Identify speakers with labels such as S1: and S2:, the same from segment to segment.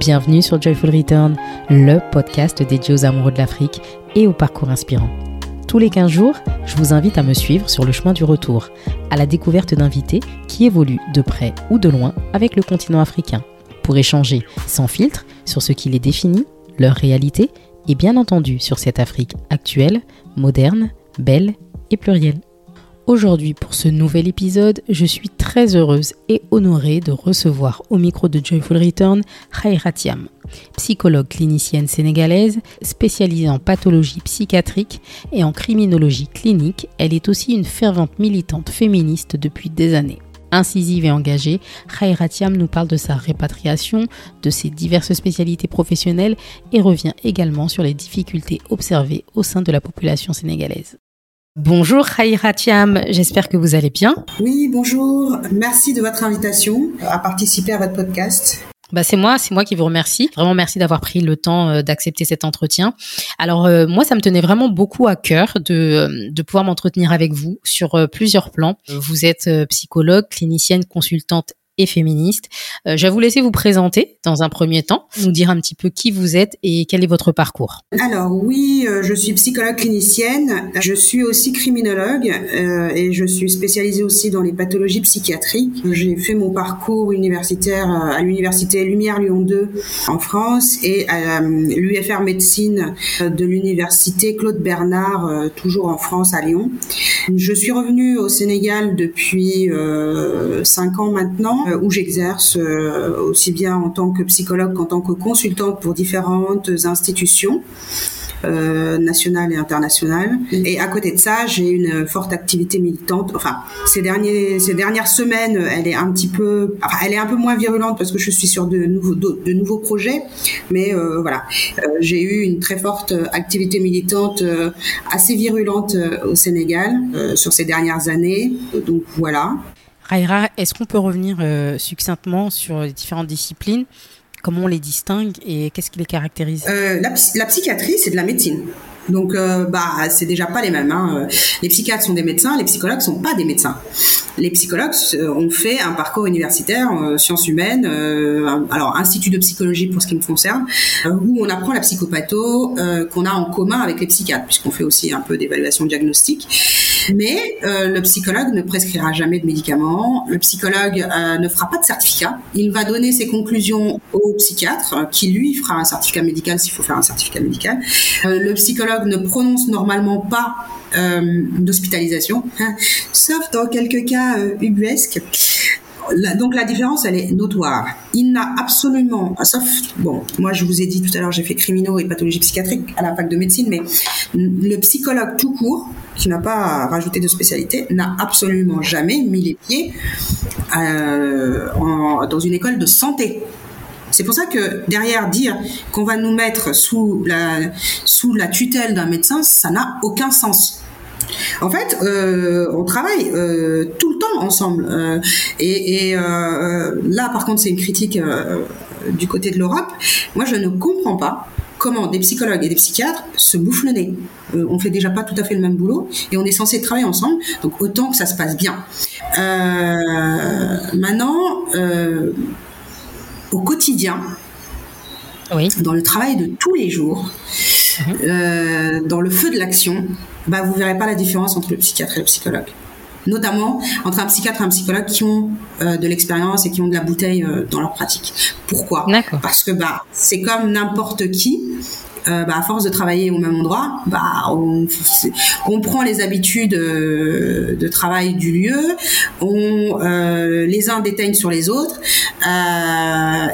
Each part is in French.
S1: Bienvenue sur Joyful Return, le podcast dédié aux amoureux de l'Afrique et au parcours inspirant. Tous les 15 jours, je vous invite à me suivre sur le chemin du retour, à la découverte d'invités qui évoluent de près ou de loin avec le continent africain, pour échanger sans filtre sur ce qui les définit, leur réalité et bien entendu sur cette Afrique actuelle, moderne, belle et plurielle. Aujourd'hui, pour ce nouvel épisode, je suis très heureuse et honorée de recevoir au micro de Joyful Return Khairatiam, psychologue clinicienne sénégalaise spécialisée en pathologie psychiatrique et en criminologie clinique. Elle est aussi une fervente militante féministe depuis des années. Incisive et engagée, Khairatiam nous parle de sa répatriation, de ses diverses spécialités professionnelles et revient également sur les difficultés observées au sein de la population sénégalaise. Bonjour Khairatiam, j'espère que vous allez bien.
S2: Oui, bonjour. Merci de votre invitation à participer à votre podcast.
S1: Bah c'est moi, c'est moi qui vous remercie. Vraiment merci d'avoir pris le temps euh, d'accepter cet entretien. Alors euh, moi, ça me tenait vraiment beaucoup à cœur de, euh, de pouvoir m'entretenir avec vous sur plusieurs plans. Vous êtes psychologue, clinicienne, consultante féministe. Euh, je vais vous laisser vous présenter dans un premier temps, nous dire un petit peu qui vous êtes et quel est votre parcours.
S2: Alors oui, euh, je suis psychologue clinicienne, je suis aussi criminologue euh, et je suis spécialisée aussi dans les pathologies psychiatriques. J'ai fait mon parcours universitaire à l'université Lumière Lyon 2 en France et à l'UFR médecine de l'université Claude Bernard, toujours en France à Lyon. Je suis revenue au Sénégal depuis cinq ans maintenant où j'exerce euh, aussi bien en tant que psychologue qu'en tant que consultante pour différentes institutions. Euh, nationales et internationales. Et à côté de ça, j'ai une forte activité militante. Enfin, ces derniers, ces dernières semaines, elle est un petit peu, elle est un peu moins virulente parce que je suis sur de nouveaux, de, nouveaux projets. Mais voilà, j'ai eu une très forte activité militante, assez virulente au Sénégal sur ces dernières années. Donc voilà.
S1: Raira, est-ce qu'on peut revenir euh, succinctement sur les différentes disciplines? Comment on les distingue et qu'est-ce qui les caractérise?
S2: Euh, la, psychiatrie, c'est de la médecine. Donc, euh, bah, c'est déjà pas les mêmes. Hein. Les psychiatres sont des médecins, les psychologues sont pas des médecins. Les psychologues ont fait un parcours universitaire, sciences humaines, alors institut de psychologie pour ce qui me concerne, où on apprend la psychopatho qu'on a en commun avec les psychiatres, puisqu'on fait aussi un peu d'évaluation diagnostique. Mais euh, le psychologue ne prescrira jamais de médicaments. Le psychologue euh, ne fera pas de certificat. Il va donner ses conclusions au psychiatre, qui lui fera un certificat médical s'il faut faire un certificat médical. Euh, le psychologue ne prononce normalement pas d'hospitalisation, hein, sauf dans quelques cas ubuesques donc la différence, elle est notoire. Il n'a absolument, sauf, bon, moi je vous ai dit tout à l'heure, j'ai fait criminaux et pathologie psychiatrique à la fac de médecine, mais le psychologue tout court, qui n'a pas rajouté de spécialité, n'a absolument jamais mis les pieds euh, dans une école de santé. C'est pour ça que derrière dire qu'on va nous mettre sous la, sous la tutelle d'un médecin, ça n'a aucun sens. En fait, euh, on travaille euh, tout le temps ensemble. Euh, et, là, par contre, c'est une critique du côté de l'Europe. Moi, je ne comprends pas comment des psychologues et des psychiatres se bouffent le nez. on fait déjà pas tout à fait le même boulot et on est censé travailler ensemble, donc autant que ça se passe bien. maintenant, au quotidien, dans le travail de tous les jours, mhm. dans le feu de l'action, bah, vous verrez pas la différence entre le psychiatre et le psychologue. Notamment entre un psychiatre et un psychologue qui ont euh, de l'expérience et qui ont de la bouteille euh, dans leur pratique. Pourquoi? Parce que bah, c'est comme n'importe qui. Euh, bah, à force de travailler au même endroit, bah, on, on prend les habitudes de travail du lieu, on, les uns déteignent sur les autres,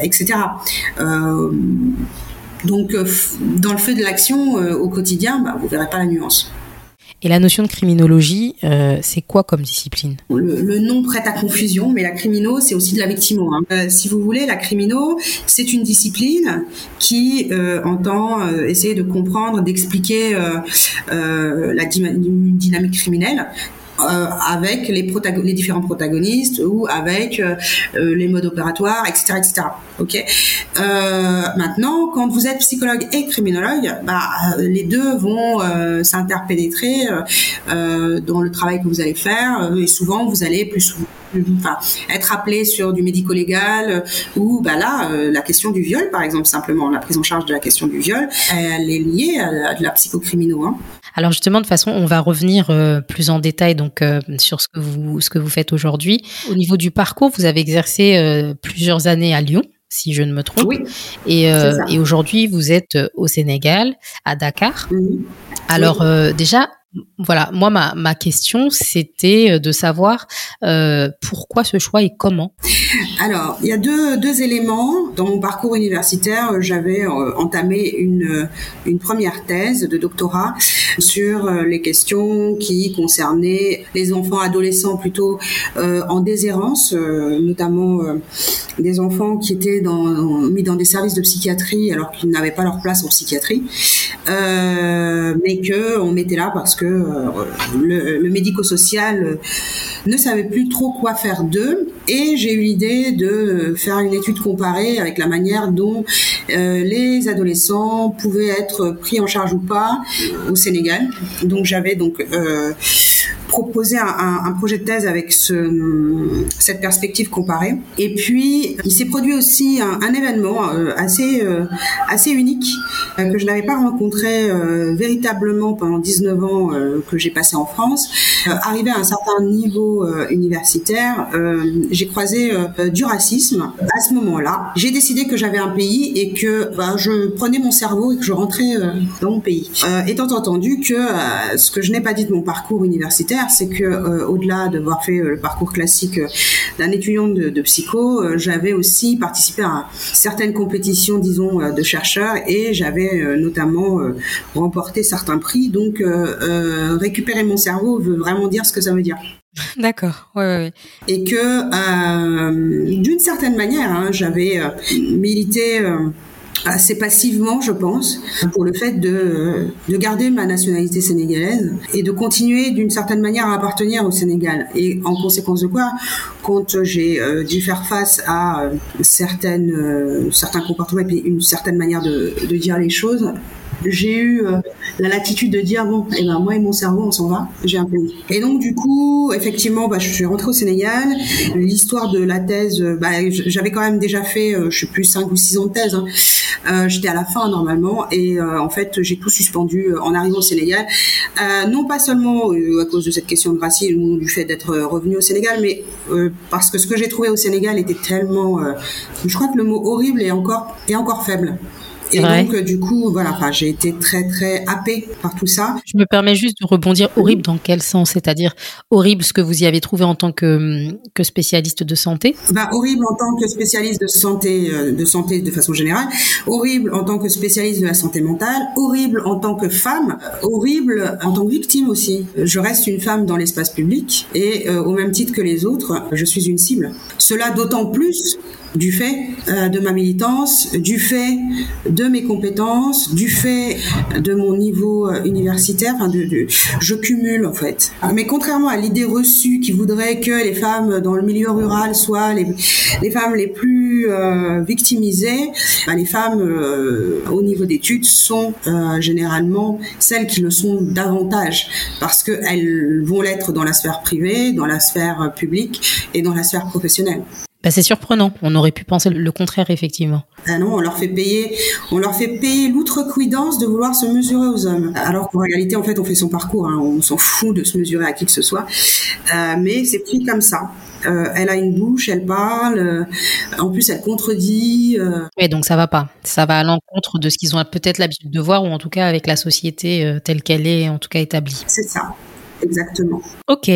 S2: etc. donc, dans le feu de l'action au quotidien, bah, vous verrez pas la nuance.
S1: Et la notion de criminologie, euh, c'est quoi comme discipline?
S2: Le, nom prête à confusion, mais la crimino, c'est aussi de la victimo. Hein. Euh, si vous voulez, la crimino, c'est une discipline qui euh, entend essayer de comprendre, d'expliquer la dynamique criminelle euh, avec les, les, différents protagonistes ou avec euh, euh, les modes opératoires, etc., etc. Ok? maintenant, quand vous êtes psychologue et criminologue, bah, les deux vont s'interpénétrer dans le travail que vous allez faire et souvent vous allez plus enfin, être appelé sur du médico-légal ou bah là, la question du viol, par exemple, simplement la prise en charge de la question du viol, elle est liée à, de la psychocriminaux. Hein.
S1: Alors justement, de façon, on va revenir plus en détail donc sur ce que vous ce que vous faites aujourd'hui. Au niveau du parcours, vous avez exercé plusieurs années à Lyon si je ne me trompe.
S2: Oui.
S1: Et, euh, et aujourd'hui, vous êtes euh, au Sénégal, à Dakar. Alors euh, déjà, voilà, moi ma, ma question c'était de savoir euh, pourquoi ce choix et comment.
S2: Alors il y a deux, deux éléments dans mon parcours universitaire. J'avais entamé une une première thèse de doctorat sur les questions qui concernaient les enfants adolescents plutôt en déshérence, notamment des enfants qui étaient mis dans des services de psychiatrie alors qu'ils n'avaient pas leur place en psychiatrie, euh, mais que on mettait là parce que euh, le, médico-social ne savait plus trop quoi faire d'eux. Et j'ai eu l'idée de faire une étude comparée avec la manière dont euh, les adolescents pouvaient être pris en charge ou pas au Sénégal. Donc j'avais donc euh, proposé un, projet de thèse avec ce, cette perspective comparée. Et puis il s'est produit aussi un, un événement euh, assez euh, assez unique euh, que je n'avais pas rencontré véritablement pendant 19 ans que j'ai passé en France. arrivé à un certain niveau universitaire, j'ai croisé du racisme. À ce moment-là, j'ai décidé que j'avais un pays et que bah, je prenais mon cerveau et que je rentrais dans mon pays. étant entendu que ce que je n'ai pas dit de mon parcours universitaire, c'est que au-delà d'avoir fait le parcours classique d'un étudiant de, de psycho, j'avais aussi participé à certaines compétitions, disons, de chercheurs et j'avais notamment remporté certains prix. Donc, récupérer mon cerveau veut vraiment dire ce que ça veut dire.
S1: D'accord, ouais, ouais,
S2: Et que, d'une certaine manière, hein, j'avais milité assez passivement, je pense, pour le fait de, de garder ma nationalité sénégalaise et de continuer d'une certaine manière à appartenir au Sénégal. Et en conséquence de quoi, quand j'ai euh, dû faire face à euh, certaines, euh, certains comportements et puis une certaine manière de, de dire les choses, j'ai eu euh, la latitude de dire bon, eh ben moi et mon cerveau on s'en va, j'ai un pays. Et donc du coup, effectivement, bah, je suis rentrée au Sénégal. L'histoire de la thèse, bah, j'avais quand même déjà fait, euh, je sais plus cinq ou six ans de thèse. Hein. Euh, J'étais à la fin normalement et euh, en fait j'ai tout suspendu en arrivant au Sénégal. non pas seulement à cause de cette question de racisme ou du fait d'être revenu au Sénégal, mais parce que ce que j'ai trouvé au Sénégal était tellement, je crois que le mot horrible est encore est encore faible. Et donc, du coup, voilà, enfin, j'ai été très, très happée par tout ça.
S1: Je me permets juste de rebondir. Horrible dans quel sens? C'est-à-dire horrible ce que vous y avez trouvé en tant que, que spécialiste de santé?
S2: Bah, Horrible en tant que spécialiste de santé, euh, de santé de façon générale, horrible en tant que spécialiste de la santé mentale, horrible en tant que femme, horrible en tant que victime aussi. Je reste une femme dans l'espace public et euh, au même titre que les autres, je suis une cible. Cela d'autant plus du fait euh, de ma militance, du fait de mes compétences, du fait de mon niveau euh, universitaire. Enfin, je cumule en fait. Mais contrairement à l'idée reçue qui voudrait que les femmes dans le milieu rural soient les, femmes les plus euh, victimisées, bah, les femmes au niveau d'études sont généralement celles qui le sont davantage parce qu'elles vont l'être dans la sphère privée, dans la sphère publique et dans la sphère professionnelle.
S1: Bah, c'est surprenant. On aurait pu penser le contraire, effectivement.
S2: Ah non, on leur fait payer, on leur fait payer l'outrecuidance de vouloir se mesurer aux hommes. Alors qu'en réalité, en fait, on fait son parcours. Hein. On s'en fout de se mesurer à qui que ce soit. Euh, mais c'est pris comme ça. Euh, elle a une bouche, elle parle. Euh, en plus, elle contredit.
S1: Oui, donc ça va pas. Ça va à l'encontre de ce qu'ils ont peut-être l'habitude de voir, ou en tout cas avec la société telle qu'elle est, en tout cas établie.
S2: C'est ça. Exactement.
S1: Ok.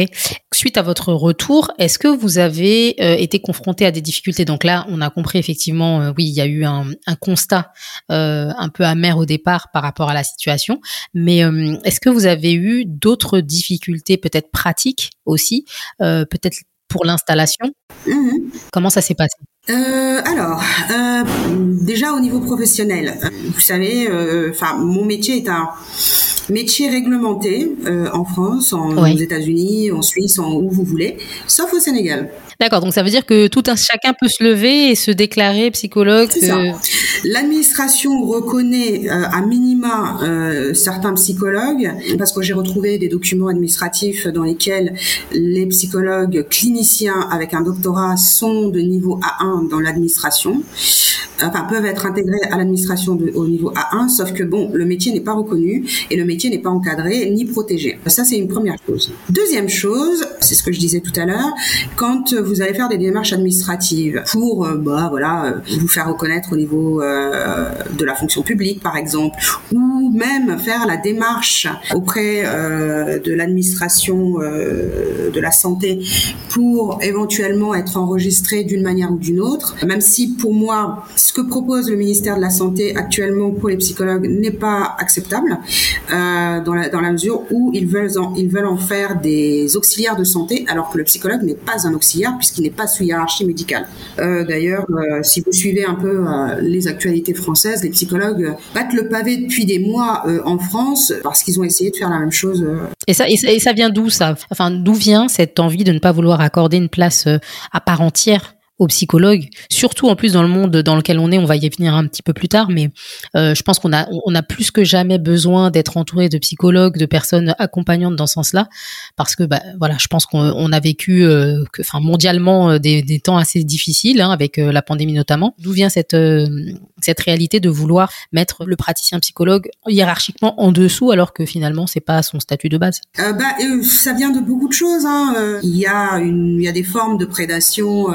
S1: Suite à votre retour, est-ce que vous avez euh, été confronté à des difficultés? Donc là, on a compris effectivement, euh, oui, il y a eu un, un constat euh, un peu amer au départ par rapport à la situation. Mais est-ce que vous avez eu d'autres difficultés, peut-être pratiques aussi, peut-être pour l'installation?
S2: Mmh.
S1: Comment ça s'est passé?
S2: Euh, alors, euh, déjà au niveau professionnel, vous savez, enfin, mon métier est un métier réglementé en France, en, aux États-Unis, en Suisse, en où vous voulez, sauf au Sénégal.
S1: D'accord, donc ça veut dire que tout un chacun peut se lever et se déclarer psychologue.
S2: Euh... L'administration reconnaît euh, à minima euh, certains psychologues, parce que j'ai retrouvé des documents administratifs dans lesquels les psychologues cliniciens avec un doctorat sont de niveau A1 dans l'administration enfin peuvent être intégrés à l'administration au niveau A1, sauf que bon, le métier n'est pas reconnu et le métier n'est pas encadré ni protégé. Ça, c'est une première chose. Deuxième chose, c'est ce que je disais tout à l'heure, quand vous allez faire des démarches administratives pour, euh, bah voilà, euh, vous faire reconnaître au niveau euh, de la fonction publique, par exemple, ou même faire la démarche auprès de l'administration de la santé pour éventuellement être enregistré d'une manière ou d'une autre, même si pour moi ce que propose le ministère de la Santé actuellement pour les psychologues n'est pas acceptable euh, dans, la, dans la mesure où ils veulent, en, ils veulent en faire des auxiliaires de santé alors que le psychologue n'est pas un auxiliaire puisqu'il n'est pas sous hiérarchie médicale. Euh, D'ailleurs, euh, si vous suivez un peu les actualités françaises, les psychologues battent le pavé depuis des mois en France parce qu'ils ont essayé de faire la même chose.
S1: Et ça, et ça, et ça vient d'où ça? Enfin, d'où vient cette envie de ne pas vouloir accorder une place à part entière aux psychologues, surtout en plus dans le monde dans lequel on est, on va y venir un petit peu plus tard, mais euh, je pense qu'on a, on a plus que jamais besoin d'être entouré de psychologues, de personnes accompagnantes dans ce sens-là, parce que bah, voilà, je pense qu'on a vécu, euh, enfin mondialement, euh, des, des, temps assez difficiles, hein, avec la pandémie notamment. D'où vient cette cette réalité de vouloir mettre le praticien psychologue hiérarchiquement en dessous, alors que finalement c'est pas son statut de base
S2: bah, ça vient de beaucoup de choses. Hein. Il y a une, il y a des formes de prédation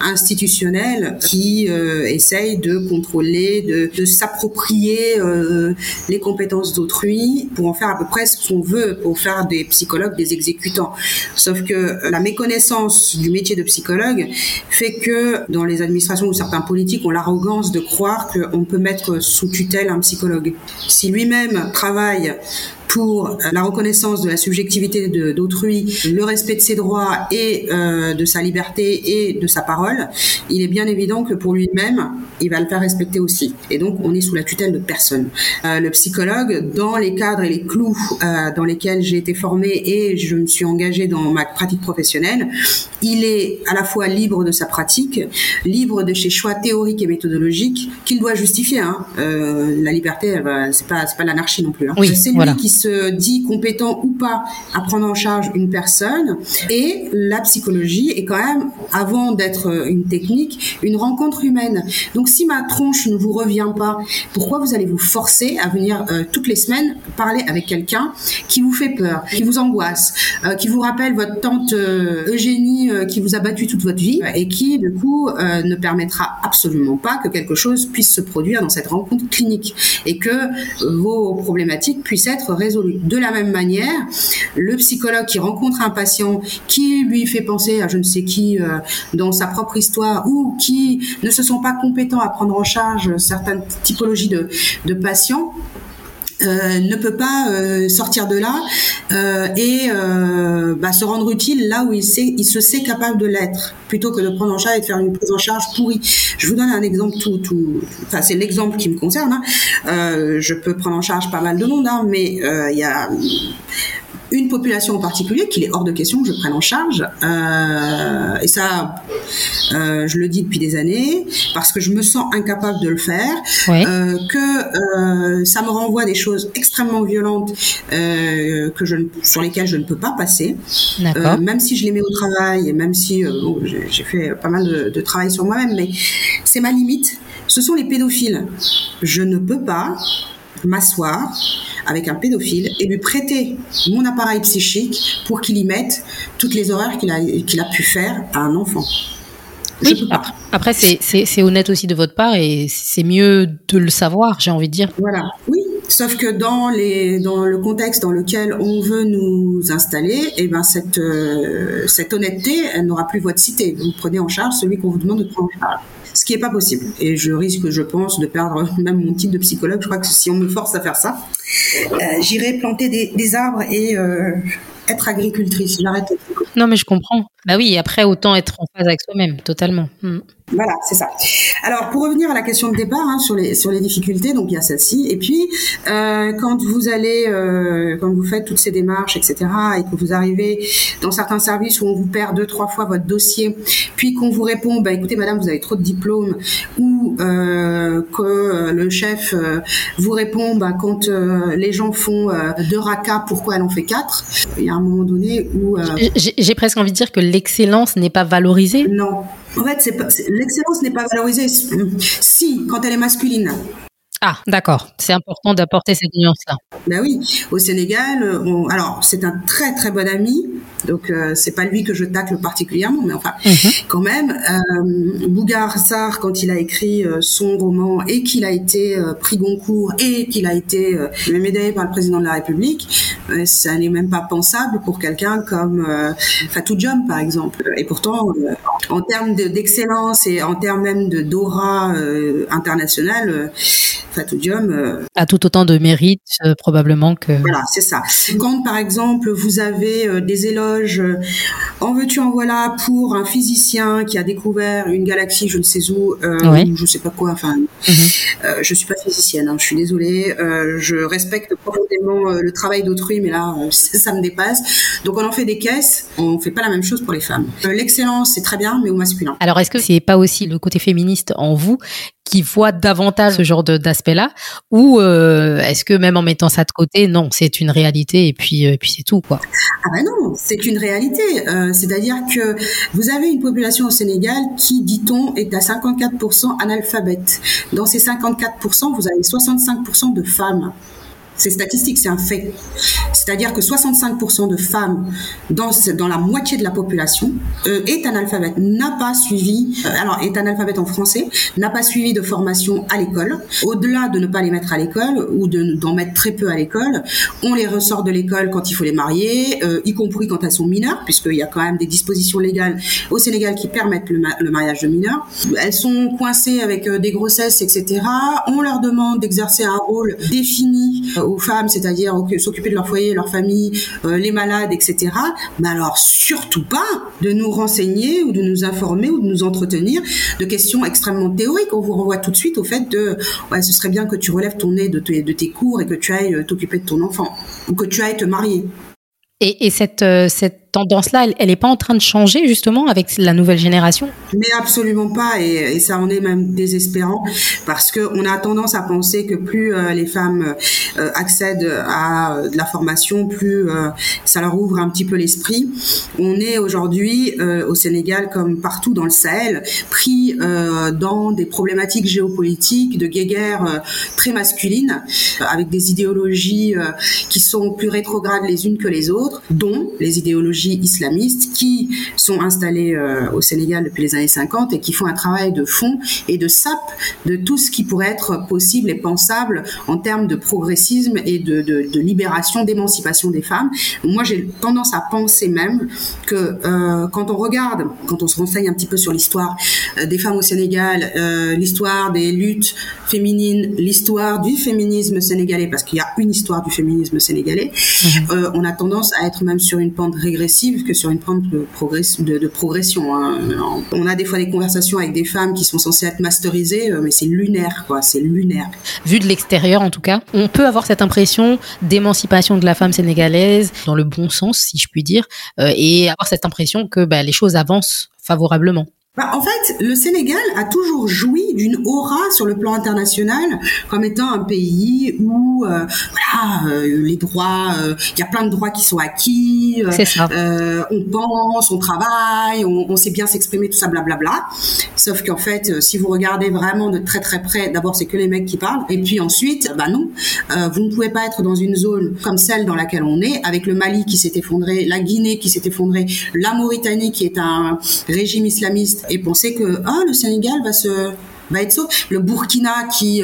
S2: institutionnels qui euh, essayent de contrôler, de, s'approprier euh, les compétences d'autrui pour en faire à peu près ce qu'on veut, pour faire des psychologues des exécutants. Sauf que la méconnaissance du métier de psychologue fait que dans les administrations ou certains politiques ont l'arrogance de croire qu'on peut mettre sous tutelle un psychologue. Si lui-même travaille pour la reconnaissance de la subjectivité d'autrui, le respect de ses droits et euh, de sa liberté et de sa parole, il est bien évident que pour lui-même, il va le faire respecter aussi. Et donc, on est sous la tutelle de personne. Euh, le psychologue, dans les cadres et les clous euh, dans lesquels j'ai été formée et je me suis engagée dans ma pratique professionnelle, il est à la fois libre de sa pratique, libre de ses choix théoriques et méthodologiques qu'il doit justifier. Hein. Euh, la liberté, c'est pas pas l'anarchie non plus. Hein.
S1: Oui,
S2: c'est lui qui se dit compétent ou pas à prendre en charge une personne. Et la psychologie est quand même, avant d'être une technique, une rencontre humaine. Donc si ma tronche ne vous revient pas, pourquoi vous allez vous forcer à venir euh, toutes les semaines parler avec quelqu'un qui vous fait peur, qui vous angoisse, euh, qui vous rappelle votre tante euh, Eugénie qui vous a battu toute votre vie et qui, du coup, ne permettra absolument pas que quelque chose puisse se produire dans cette rencontre clinique et que vos problématiques puissent être de la même manière, le psychologue qui rencontre un patient qui lui fait penser à je ne sais qui euh, dans sa propre histoire ou qui ne se sont pas compétents à prendre en charge certaines typologies de patients, euh, ne peut pas euh, sortir de là euh, et bah, se rendre utile là où il, se sait capable de l'être, plutôt que de prendre en charge et de faire une prise en charge pourrie. Je vous donne un exemple tout, tout enfin c'est l'exemple qui me concerne. Hein. je peux prendre en charge pas mal de monde, hein, mais il y a une population en particulier qu'il est hors de question que je prenne en charge. Euh, et ça, euh, je le dis depuis des années, parce que je me sens incapable de le faire, euh, que ça me renvoie des choses extrêmement violentes que je, sur lesquelles je ne peux pas passer. Même si je les mets au travail, et même si bon, j'ai fait pas mal de, de travail sur moi-même, mais c'est ma limite. Ce sont les pédophiles. Je ne peux pas m'asseoir avec un pédophile et lui prêter mon appareil psychique pour qu'il y mette toutes les horreurs qu'il a, qu'il a pu faire à un enfant.
S1: Oui, après, c'est honnête aussi de votre part et c'est mieux de le savoir, j'ai envie de dire.
S2: Voilà, oui, Sauf que dans, les, dans le contexte dans lequel on veut nous installer, eh ben cette, euh, cette honnêteté, elle n'aura plus voix de cité. Vous prenez en charge celui qu'on vous demande de prendre en charge ce qui n'est pas possible. Et je risque, je pense, de perdre même mon titre de psychologue. Je crois que si on me force à faire ça, euh, j'irai planter des, arbres et euh, être agricultrice. J'arrête.
S1: Non, mais je comprends. Bah oui, après, autant être en phase avec soi-même, totalement. Hmm.
S2: Voilà, c'est ça. Alors, pour revenir à la question de départ hein, sur les sur les difficultés, donc il y a celle-ci. Et puis, euh, quand vous allez, euh, quand vous faites toutes ces démarches, etc., et que vous arrivez dans certains services où on vous perd deux trois fois votre dossier, puis qu'on vous répond, bah écoutez, madame, vous avez trop de diplômes, ou euh, que le chef euh, vous répond, bah quand euh, les gens font euh, deux racas, pourquoi elle en fait quatre Il y a un moment donné où
S1: j'ai presque envie de dire que l'excellence n'est pas valorisée.
S2: Non. En fait, l'excellence n'est pas valorisée si, quand elle est masculine.
S1: Ah, d'accord. C'est important d'apporter cette nuance-là.
S2: Ben oui. Au Sénégal, alors c'est un très très bon ami donc euh, c'est pas lui que je tacle particulièrement, mais enfin mhm. quand même, euh, Bougar Sarr quand il a écrit euh, son roman et qu'il a été euh, pris Goncourt et qu'il a été médaillé par le président de la République, ça n'est même pas pensable pour quelqu'un comme Fatou Diom par exemple. Et pourtant, en termes d'excellence et en termes même de d'aura internationale, Fatou Diom
S1: a tout autant de mérite probablement que.
S2: Voilà, c'est ça. Quand par exemple vous avez des éloges euh, en veux-tu en voilà pour un physicien qui a découvert une galaxie, je ne sais où, euh, je sais pas quoi. Enfin, mhm. euh, je suis pas physicienne, hein, je suis désolée. Euh, je respecte profondément le travail d'autrui, mais là, ça, me dépasse. Donc, on en fait des caisses. On fait pas la même chose pour les femmes. L'excellence, c'est très bien, mais au masculin.
S1: Alors, est-ce que c'est pas aussi le côté féministe en vous qui voit davantage ce genre d'aspect-là ou est-ce que même en mettant ça de côté, non, c'est une réalité et puis puis c'est tout quoi?
S2: Ah ben non, c'est une réalité. Euh, c'est-à-dire que vous avez une population au Sénégal qui, dit-on, est à 54% analphabète. Dans ces 54%, vous avez 65% de femmes. C'est statistique, c'est un fait. C'est-à-dire que 65% de femmes dans, dans la moitié de la population euh, est analphabète, n'a pas suivi, euh, alors est analphabète en français, n'a pas suivi de formation à l'école. Au-delà de ne pas les mettre à l'école ou d'en mettre très peu à l'école, on les ressort de l'école quand il faut les marier, euh, y compris quand elles sont mineures, puisqu'il y a quand même des dispositions légales au Sénégal qui permettent le, le mariage de mineurs. Elles sont coincées avec des grossesses, etc. On leur demande d'exercer un rôle défini aux femmes, c'est-à-dire s'occuper de leur foyer, leur famille, euh, les malades, etc. Mais alors surtout pas de nous renseigner ou de nous informer ou de nous entretenir de questions extrêmement théoriques. On vous renvoie tout de suite au fait de, ce serait bien que tu relèves ton nez de, de tes cours et que tu ailles euh, t'occuper de ton enfant ou que tu ailles te marier.
S1: Et, cette, euh, cette tendance-là, elle n'est pas en train de changer justement avec la nouvelle génération?
S2: Mais absolument pas, et, ça en est même désespérant, parce qu'on a tendance à penser que plus euh, les femmes euh, accèdent à de la formation, plus ça leur ouvre un petit peu l'esprit. On est aujourd'hui au Sénégal, comme partout dans le Sahel, pris dans des problématiques géopolitiques, de guéguerre très masculines, avec des idéologies qui sont plus rétrogrades les unes que les autres dont les idéologies islamistes qui sont installées euh, au Sénégal depuis les années 50 et qui font un travail de fond et de sape de tout ce qui pourrait être possible et pensable en termes de progressisme et de, libération, d'émancipation des femmes. Moi, j'ai tendance à penser même que euh, quand on regarde, quand on se renseigne un petit peu sur l'histoire euh, des femmes au Sénégal, l'histoire des luttes féminines, l'histoire du féminisme sénégalais, parce qu'il y a une histoire du féminisme sénégalais, mmh. on a tendance à être même sur une pente régressive que sur une pente de, progression. Hein. On a des fois des conversations avec des femmes qui sont censées être masterisées, euh, mais c'est lunaire, quoi. C'est lunaire.
S1: Vu de l'extérieur, en tout cas, on peut avoir cette impression d'émancipation de la femme sénégalaise dans le bon sens, si je puis dire, euh, et avoir cette impression que bah, les choses avancent favorablement.
S2: Bah, en fait, le Sénégal a toujours joui d'une aura sur le plan international comme étant un pays où euh, voilà, euh, les droits, euh, il y a plein de droits qui sont acquis,
S1: ça.
S2: on pense, on travaille, on, on sait bien s'exprimer, tout ça, blablabla. Sauf qu'en fait, si vous regardez vraiment de très très près, d'abord c'est que les mecs qui parlent, et puis ensuite, bah non, vous ne pouvez pas être dans une zone comme celle dans laquelle on est, avec le Mali qui s'est effondré, la Guinée qui s'est effondrée, la Mauritanie qui est un régime islamiste et penser que ah, le Sénégal va se va être sauf. Le Burkina qui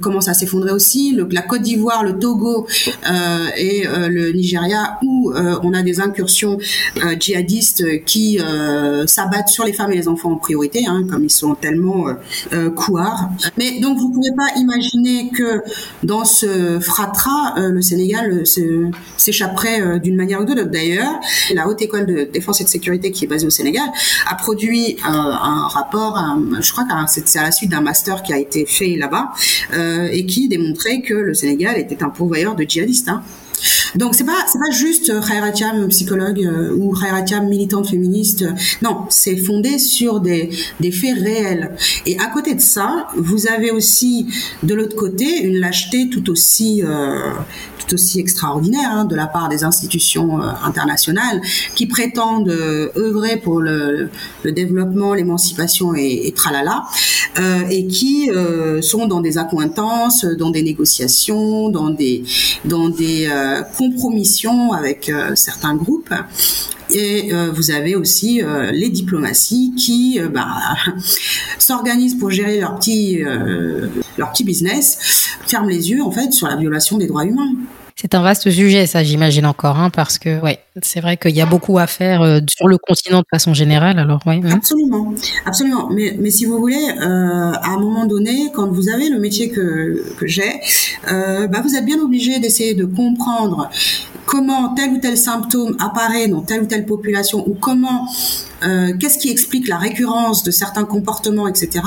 S2: commence à s'effondrer aussi, la Côte d'Ivoire, le Togo et le Nigeria où on a des incursions djihadistes qui s'abattent sur les femmes et les enfants en priorité, hein, comme ils sont tellement couards. Mais donc vous pouvez pas imaginer que dans ce fratras, le Sénégal s'échapperait d'une manière ou d'une autre. D'ailleurs, la Haute École de Défense et de Sécurité qui est basée au Sénégal a produit euh, un rapport, je crois que c'est à la suite d'un master qui a été fait là-bas, euh, et qui démontrait que le Sénégal était un pourvoyeur de djihadistes. Hein. Donc c'est pas c'est pas juste Khairatiam psychologue euh, ou Khairatiam militante féministe. Non, c'est fondé sur des des faits réels. Et à côté de ça, vous avez aussi de l'autre côté une lâcheté tout aussi euh, tout aussi extraordinaire hein, de la part des institutions euh, internationales qui prétendent euh, œuvrer pour le, développement, l'émancipation et, et, tralala, euh, et qui euh, sont dans des accointances, dans des négociations, dans des dans des compromissions avec certains groupes. Et vous avez aussi les diplomaties qui bah, s'organisent pour gérer leur petit, leur petit business, ferment les yeux en fait sur la violation des droits humains.
S1: C'est un vaste sujet, ça, j'imagine encore, hein, parce que ouais, c'est vrai qu'il y a beaucoup à faire euh, sur le continent de façon générale. Alors.
S2: Hein. Absolument, absolument. Mais, mais si vous voulez, euh, à un moment donné, quand vous avez le métier que, que j'ai, euh, bah, vous êtes bien obligé d'essayer de comprendre comment tel ou tel symptôme apparaît dans telle ou telle population ou comment qu'est-ce qui explique la récurrence de certains comportements, etc.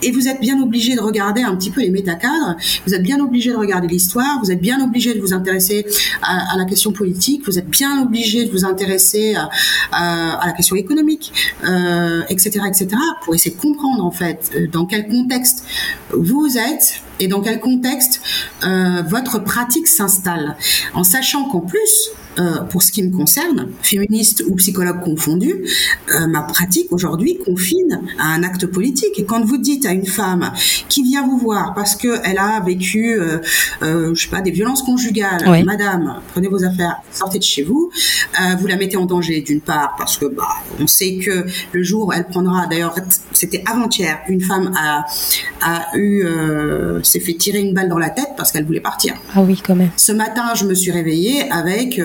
S2: Et vous êtes bien obligé de regarder un petit peu les métacadres, vous êtes bien obligé de regarder l'histoire, vous êtes bien obligé de vous intéresser à, la question politique, vous êtes bien obligé de vous intéresser à, la question économique, euh, etc., etc., pour essayer de comprendre en fait euh, dans quel contexte vous êtes et dans quel contexte euh, votre pratique s'installe, en sachant qu'en plus, euh, pour ce qui me concerne, féministe ou psychologue confondu, euh, ma pratique aujourd'hui confine à un acte politique. Et quand vous dites à une femme qui vient vous voir parce qu'elle a vécu, euh, euh, je sais pas, des violences conjugales, Madame, prenez vos affaires, sortez de chez vous, euh, vous la mettez en danger d'une part parce que bah, on sait que le jour où elle prendra, d'ailleurs c'était avant-hier, une femme a, a eu, euh, s'est fait tirer une balle dans la tête parce qu'elle voulait partir.
S1: Ah oui, quand même.
S2: Ce matin, je me suis réveillée avec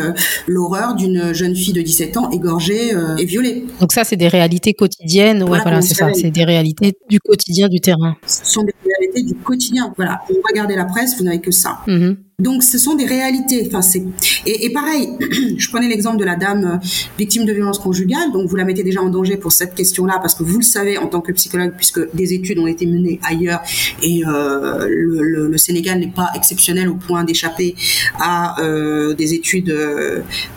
S2: l'horreur d'une jeune fille de 17 ans égorgée euh, et violée.
S1: Donc ça, c'est des réalités quotidiennes. Ouais, voilà, voilà c'est ça. C'est des réalités du quotidien du terrain.
S2: Ce sont des réalités du quotidien. Voilà. Vous regardez la presse, vous n'avez que ça. Mm-hmm. Donc ce sont des réalités. Enfin c'est et, pareil. je prenais l'exemple de la dame euh, victime de violence conjugale. Donc vous la mettez déjà en danger pour cette question-là parce que vous le savez en tant que psychologue puisque des études ont été menées ailleurs et euh, le, Sénégal n'est pas exceptionnel au point d'échapper à euh, des études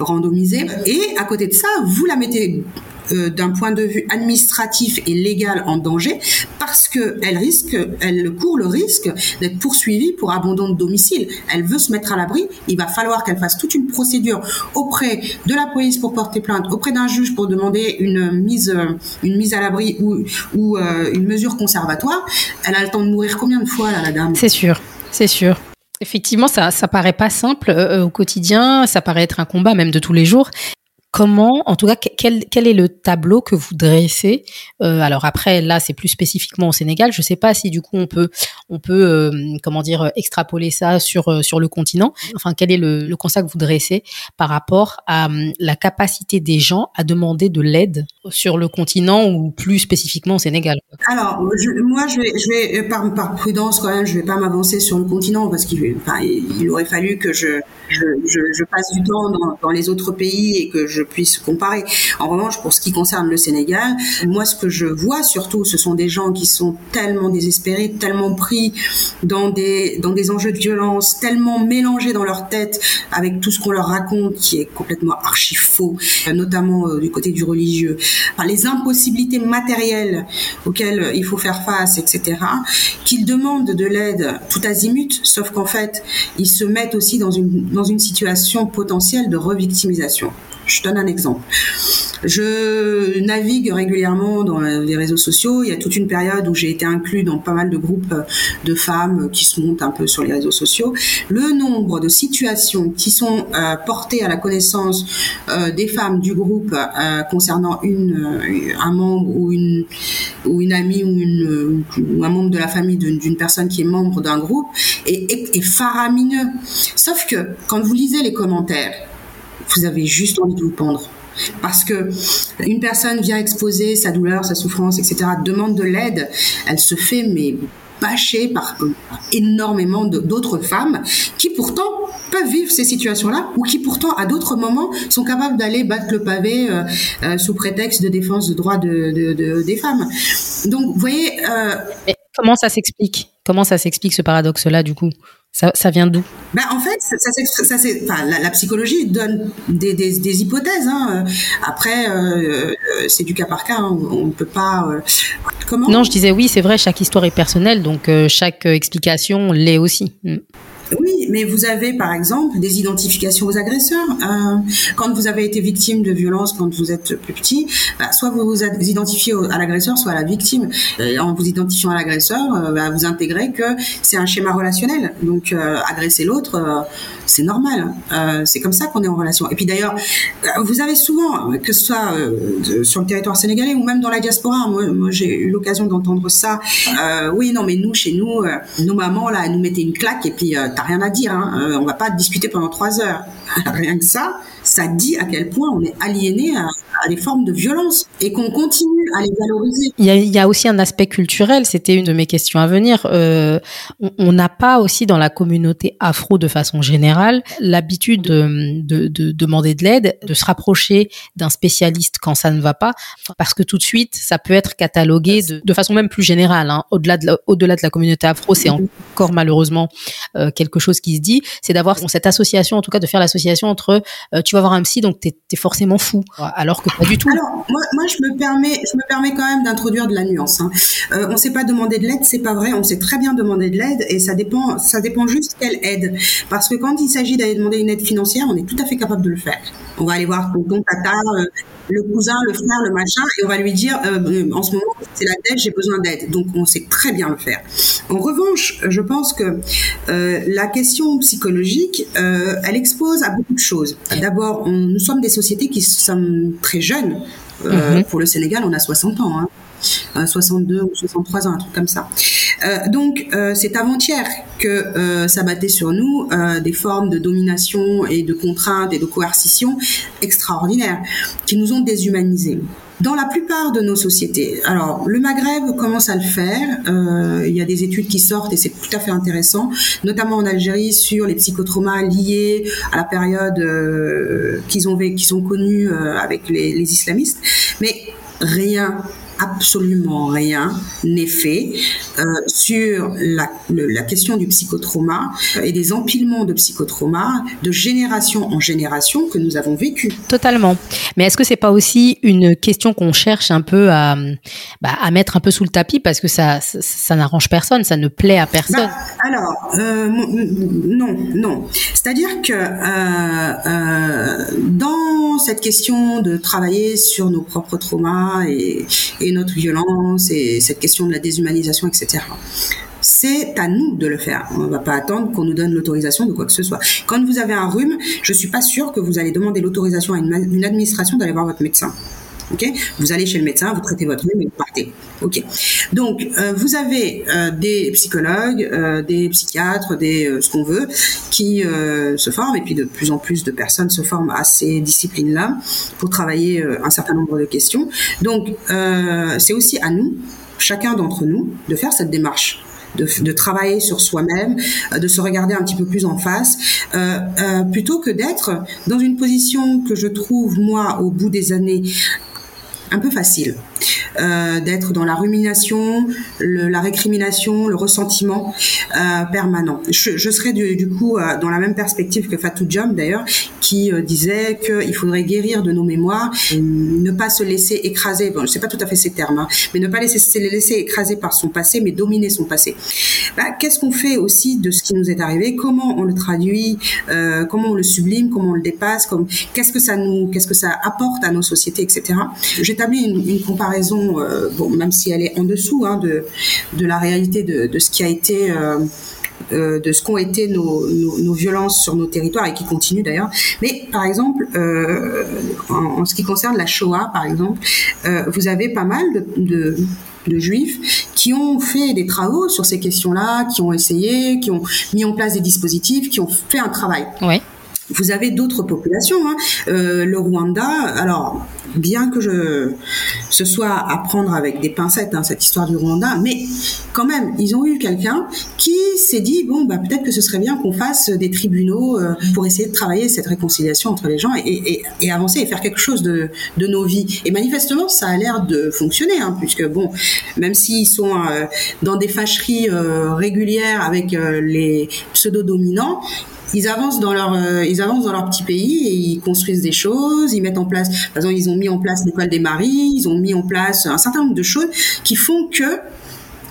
S2: randomisées. Et à côté de ça, vous la mettez euh, d'un point de vue administratif et légal en danger parce que elle risque, elle court le risque d'être poursuivie pour abandon de domicile. Elle veut se mettre à l'abri. Il va falloir qu'elle fasse toute une procédure auprès de la police pour porter plainte, auprès d'un juge pour demander une mise, une mise à l'abri ou, euh, une mesure conservatoire. Elle a le temps de mourir combien de fois là, la dame?
S1: C'est sûr, c'est sûr. Effectivement, ça, ça paraît pas simple euh, au quotidien, ça paraît être un combat même de tous les jours comment, en tout cas, quel, est le tableau que vous dressez euh, Alors après, là, c'est plus spécifiquement au Sénégal. Je ne sais pas si du coup on peut, on peut, euh, comment dire, extrapoler ça sur euh, sur le continent. Enfin, quel est le, le constat que vous dressez par rapport à um, la capacité des gens à demander de l'aide sur le continent ou plus spécifiquement au Sénégal?
S2: Alors, moi, je vais, je vais par, prudence quand même, je vais pas m'avancer sur le continent parce qu'il aurait fallu que je je, je, je passe du temps dans, dans les autres pays et que je puisse comparer. En revanche, pour ce qui concerne le Sénégal, moi, ce que je vois surtout, ce sont des gens qui sont tellement désespérés, tellement pris dans des, dans des enjeux de violence, tellement mélangés dans leur tête avec tout ce qu'on leur raconte qui est complètement archi faux, notamment euh, du côté du religieux. Enfin, les impossibilités matérielles auxquelles il faut faire face, etc., qu'ils demandent de l'aide tout azimut, sauf qu'en fait, ils se mettent aussi dans une, dans une situation potentielle de revictimisation. Je donne un exemple. Je navigue régulièrement dans les réseaux sociaux. Il y a toute une période où j'ai été inclus dans pas mal de groupes de femmes qui se montent un peu sur les réseaux sociaux. Le nombre de situations qui sont euh, portées à la connaissance euh, des femmes du groupe euh, concernant une, un membre ou une ou une amie ou, une, un membre de la famille d'une personne qui est membre d'un groupe est, est, faramineux. Sauf que quand vous lisez les commentaires, vous avez juste envie de vous pendre. Parce que une personne vient exposer sa douleur, sa souffrance, etc., demande de l'aide, elle se fait mais bâcher par énormément d'autres femmes qui pourtant peuvent vivre ces situations-là ou qui pourtant à d'autres moments sont capables d'aller battre le pavé euh, euh, sous prétexte de défense de droits de, des femmes. Donc, vous voyez. Euh,
S1: comment ça s'explique? Comment ça s'explique ce paradoxe-là du coup? Ça, ça, vient d'où?
S2: Ben, En fait, ça, ça, enfin, la, la, psychologie donne des, des, des hypothèses. Hein. Après, euh, c'est du cas par cas. Hein. On ne peut pas. Euh,
S1: comment? Non, je disais oui, c'est vrai, chaque histoire est personnelle, donc euh, chaque explication l'est aussi.
S2: Oui, mais vous avez par exemple des identifications aux agresseurs. Euh, quand vous avez été victime de violence quand vous êtes plus petit, bah, soit vous vous identifiez à l'agresseur, soit à la victime. En vous identifiant à l'agresseur, euh, bah, vous intégrez que c'est un schéma relationnel. Donc euh, agresser l'autre, c'est normal. C'est comme ça qu'on est en relation. Et puis d'ailleurs, vous avez souvent, que ce soit sur le territoire sénégalais ou même dans la diaspora, moi, moi j'ai eu l'occasion d'entendre ça. oui, non, mais nous, chez nous, nos mamans là, nous mettaient une claque et puis rien à dire. Hein. Euh, on va pas discuter pendant trois heures. rien que ça, ça dit à quel point on est aliéné à, des formes de violence et qu'on continue à les valoriser.
S1: Il y a, aussi un aspect culturel, c'était une de mes questions à venir. Euh, on n'a pas aussi dans la communauté afro de façon générale l'habitude de, demander de l'aide, de se rapprocher d'un spécialiste quand ça ne va pas, parce que tout de suite, ça peut être catalogué de, façon même plus générale. Hein. Au-delà de, la, au-delà de la communauté afro, c'est encore malheureusement euh, quelque chose qui se dit, c'est d'avoir cette association, en tout cas de faire l'association entre euh, tu vas voir un psy, donc tu es, forcément fou, alors que pas du tout.
S2: Alors, moi, moi je, me permets, je me permets quand même d'introduire de la nuance. Hein. Euh, on ne sait pas demander de l'aide, c'est pas vrai, on sait très bien demander de l'aide, et ça dépend, ça dépend juste quelle aide. Parce que quand il s'agit d'aller demander une aide financière, on est tout à fait capable de le faire. On va aller voir ton tata, euh, le cousin, le frère, le machin, et on va lui dire, euh, en ce moment, c'est la dette, j'ai besoin d'aide. Donc, on sait très bien le faire. En revanche, je pense que la question psychologique, elle expose à beaucoup de choses. D'abord, nous sommes des sociétés qui sommes très jeunes. Euh, mhm. Pour le Sénégal, on a 60 ans. Hein. 62 euh, ou 63 ans, un truc comme ça. Euh, donc euh, c'est avant-hier que ça battait sur nous des formes de domination et de contraintes et de coercition extraordinaires qui nous ont déshumanisés. Dans la plupart de nos sociétés, alors le Maghreb commence à le faire. Il y a des études qui sortent et c'est tout à fait intéressant, notamment en Algérie sur les psychotraumas liés à la période qu'ils ont ont connue avec les islamistes. Mais rien absolument rien n'est fait euh, sur la, la, question du psychotrauma et des empilements de psychotrauma de génération en génération que nous avons vécu.
S1: Totalement. Mais est-ce que c'est pas aussi une question qu'on cherche un peu à, bah, à mettre un peu sous le tapis parce que ça, ça, ça n'arrange personne, ça ne plaît à personne? Bah,
S2: Alors, euh, non, non. C'est-à-dire que euh, euh, dans cette question de travailler sur nos propres traumas et, et notre violence et cette question de la déshumanisation, etc. C'est à nous de le faire. On ne va pas attendre qu'on nous donne l'autorisation de quoi que ce soit. Quand vous avez un rhume, je suis pas sûre que vous allez demander l'autorisation à une administration d'aller voir votre médecin. Ok, vous allez chez le médecin, vous traitez votre rhume et vous partez. Ok. Donc euh, vous avez euh, des psychologues, euh, des psychiatres, des ce qu'on veut, qui se forment et puis de plus en plus de personnes se forment à ces disciplines-là pour travailler un certain nombre de questions. Donc c'est aussi à nous, chacun d'entre nous, de faire cette démarche. De, travailler sur soi-même, de se regarder un petit peu plus en face, plutôt que d'être dans une position que je trouve moi au bout des années un peu facile. Euh, d'être dans la rumination, la récrimination, le ressentiment euh, permanent. Je, je serais du, coup euh, dans la même perspective que Fatou Diom d'ailleurs, qui disait qu'il faudrait guérir de nos mémoires, ne pas se laisser écraser. Bon, je sais pas tout à fait ces termes, hein, mais ne pas laisser se laisser écraser par son passé, mais dominer son passé. Bah, Qu'est-ce qu'on fait aussi de ce qui nous est arrivé? Comment on le traduit Comment on le sublime Comment on le dépasse qu'est-ce que ça nous, qu'est-ce que ça apporte à nos sociétés, etc. J'établis une, une comparaison euh, bon, même si elle est en dessous hein, de, de la réalité de, de, ce qui a été euh, euh, de ce qu'ont été nos, nos, violences sur nos territoires et qui continuent d'ailleurs. Mais par exemple, en, ce qui concerne la Shoah, par exemple, vous avez pas mal de, de de juifs qui ont fait des travaux sur ces questions-là, qui ont essayé, qui ont mis en place des dispositifs, qui ont fait un travail.
S1: Ouais.
S2: Vous avez d'autres populations. Hein. Euh, le Rwanda, alors bien que je, ce soit à prendre avec des pincettes hein, cette histoire du Rwanda, mais quand même, ils ont eu quelqu'un qui s'est dit bon bah peut-être que ce serait bien qu'on fasse des tribunaux euh, pour essayer de travailler cette réconciliation entre les gens et, avancer et faire quelque chose de, nos vies. Et manifestement, ça a l'air de fonctionner, hein, puisque bon, même s'ils sont euh, dans des fâcheries régulières avec les pseudo-dominants, ils avancent dans leur euh, ils avancent dans leur petit pays et ils construisent des choses, ils mettent en place par exemple ils ont mis en place l'école des maris, ils ont mis en place un certain nombre de choses qui font que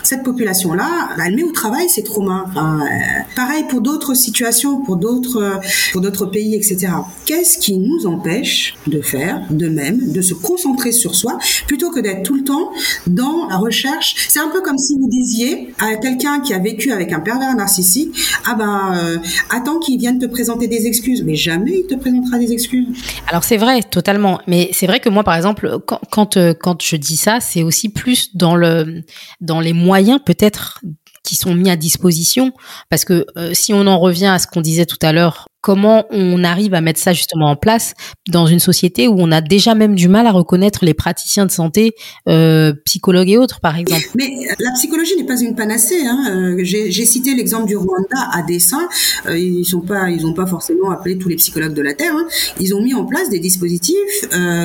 S2: cette population-là, elle met au travail ses traumas. Enfin, euh, pareil pour d'autres situations, pour d'autres, euh, pour d'autres pays, etc. Qu'est-ce qui nous empêche de faire de même, de se concentrer sur soi, plutôt que d'être tout le temps dans la recherche? C'est un peu comme si vous disiez à quelqu'un qui a vécu avec un pervers narcissique, ah ben, euh, attends qu'il vienne te présenter des excuses, mais jamais il te présentera des excuses.
S1: Alors c'est vrai, totalement. Mais c'est vrai que moi, par exemple, quand quand, quand je dis ça, c'est aussi plus dans le dans les moyens peut-être qui sont mis à disposition. Parce que euh, si on en revient à ce qu'on disait tout à l'heure comment on arrive à mettre ça justement en place dans une société où on a déjà même du mal à reconnaître les praticiens de santé, euh, psychologues et autres, par exemple.
S2: Mais la psychologie n'est pas une panacée. Hein. Euh, j'ai cité l'exemple du Rwanda à dessein. Euh, ils pas, ils ont pas forcément appelé tous les psychologues de la terre. Hein. Ils ont mis en place des dispositifs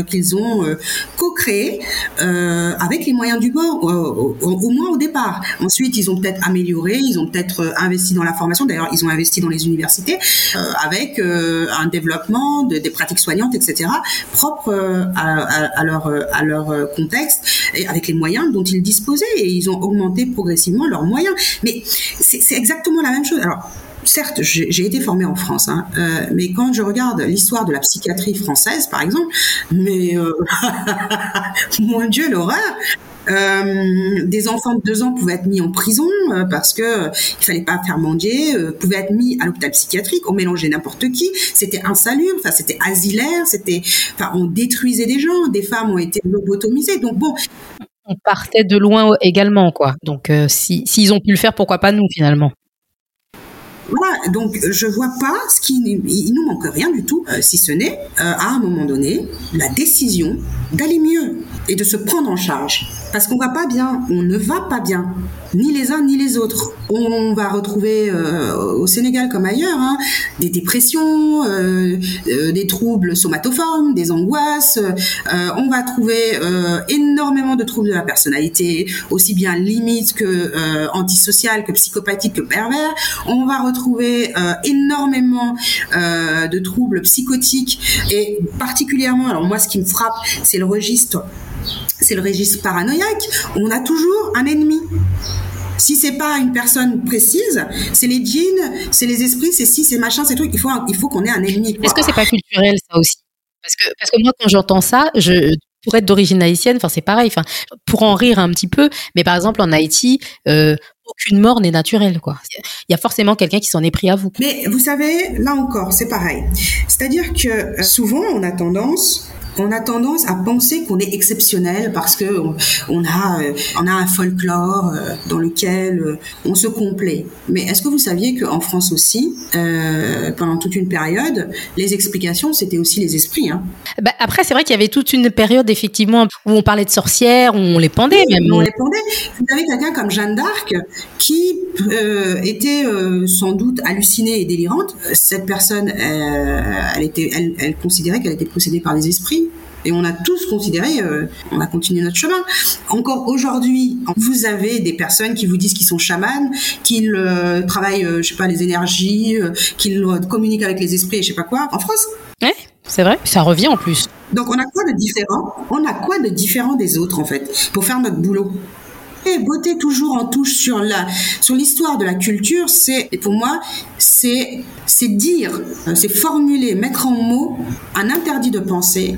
S2: qu'ils ont co-créés avec les moyens du bord, au, moins au départ. Ensuite, ils ont peut-être amélioré, ils ont peut-être investi dans la formation. D'ailleurs, ils ont investi dans les universités euh, un développement de, des pratiques soignantes, etc., propres euh, à, leur, leur contexte et avec les moyens dont ils disposaient. Et ils ont augmenté progressivement leurs moyens. Mais c'est exactement la même chose. Certes, j'ai été formée en France, hein, euh, mais quand je regarde l'histoire de la psychiatrie française, par exemple, mais euh, mon Dieu, l'horreur euh, des enfants de deux ans pouvaient être mis en prison euh, parce que euh, il fallait pas faire mendier, euh, pouvaient être mis à l'hôpital psychiatrique, on mélangeait n'importe qui, c'était insalubre, enfin c'était asilaire, c'était, enfin on détruisait des gens, des femmes ont été lobotomisées, donc bon.
S1: On partait de loin également, quoi. Donc si s'ils ont pu le faire, pourquoi pas nous finalement?
S2: Donc je vois pas ce qui nous manque rien du tout, si ce n'est à un moment donné la décision d'aller mieux et de se prendre en charge. Parce qu'on va pas bien, on ne va pas bien, ni les uns ni les autres. On va retrouver euh, au Sénégal comme ailleurs hein, des dépressions, euh, euh, des troubles somatoformes, des angoisses. on va trouver énormément de troubles de la personnalité, aussi bien limite que antisocial, que psychopathique, que pervers. On va retrouver énormément de troubles psychotiques et particulièrement, alors moi ce qui me frappe, c'est le registre c'est le registre paranoïaque. On a toujours un ennemi. Si c'est pas une personne précise, c'est les djinns, c'est les esprits, c'est si, c'est machin, c'est truc. Il faut, il faut qu'on ait un ennemi.
S1: Est-ce que c'est pas culturel ça aussi? Parce que, parce que moi, quand j'entends ça, je, pour être d'origine haïtienne, enfin c'est pareil. Enfin, pour en rire un petit peu, mais par exemple en Haïti, euh, aucune mort n'est naturelle, quoi. Il y a forcément quelqu'un qui s'en est pris à vous.
S2: Mais vous savez, là encore, c'est pareil. C'est-à-dire que euh, souvent, on a tendance on a tendance à penser qu'on est exceptionnel parce que on, a euh, on a un folklore euh, dans lequel euh, on se complaît. Mais est-ce que vous saviez qu'en France aussi, pendant toute une période, les explications c'était aussi les esprits. Hein?
S1: Bah après, c'est vrai qu'il y avait toute une période effectivement où on parlait de sorcières, où on les pendait même.
S2: On les pendait. Vous avez quelqu'un comme Jeanne d'Arc qui était sans doute hallucinée et délirante. Cette personne, elle était, elle, elle considérait qu'elle était possédée par les esprits. Et on a tous considéré, euh, on a continué notre chemin. Encore aujourd'hui, vous avez des personnes qui vous disent qu'ils sont chamans, qu'ils euh, travaillent, euh, je sais pas, les énergies, qu'ils communiquent avec les esprits, et je sais pas quoi, en France.
S1: Ouais, c'est vrai. Ça revient en plus.
S2: Donc on a quoi de différent? On a quoi de différent des autres en fait pour faire notre boulot? Et beauté toujours en touche sur la sur l'histoire de la culture, c'est pour moi c'est c'est dire, c'est formuler, mettre en mots un interdit de penser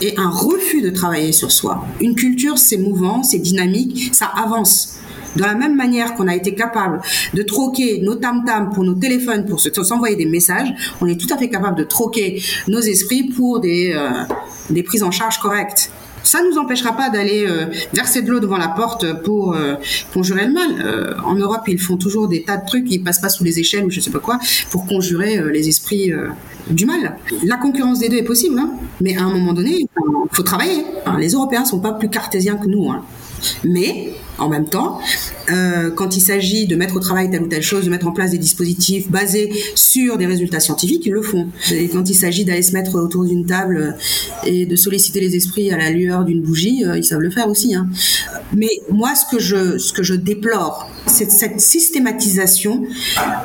S2: et un refus de travailler sur soi. Une culture, c'est mouvant, c'est dynamique, ça avance. de la même manière qu'on a été capable de troquer nos tam-tams pour nos téléphones, pour s'envoyer des messages, on est tout à fait capable de troquer nos esprits pour des, euh, des prises en charge correctes. Ça nous empêchera pas d'aller euh, verser de l'eau devant la porte pour euh, conjurer le mal. Euh, en Europe, ils font toujours des tas de trucs, ils passent pas sous les échelles ou je sais pas quoi, pour conjurer les esprits du mal. La concurrence des deux est possible, hein, mais à un moment donné, il faut travailler. Les Européens sont pas plus cartésiens que nous. Hein. Mais en même temps, euh, quand il s'agit de mettre au travail telle ou telle chose, de mettre en place des dispositifs basés sur des résultats scientifiques, ils le font. Et quand il s'agit d'aller se mettre autour d'une table et de solliciter les esprits à la lueur d'une bougie, euh, ils savent le faire aussi. Hein. Mais moi, ce que je, ce que je déplore, c'est cette systématisation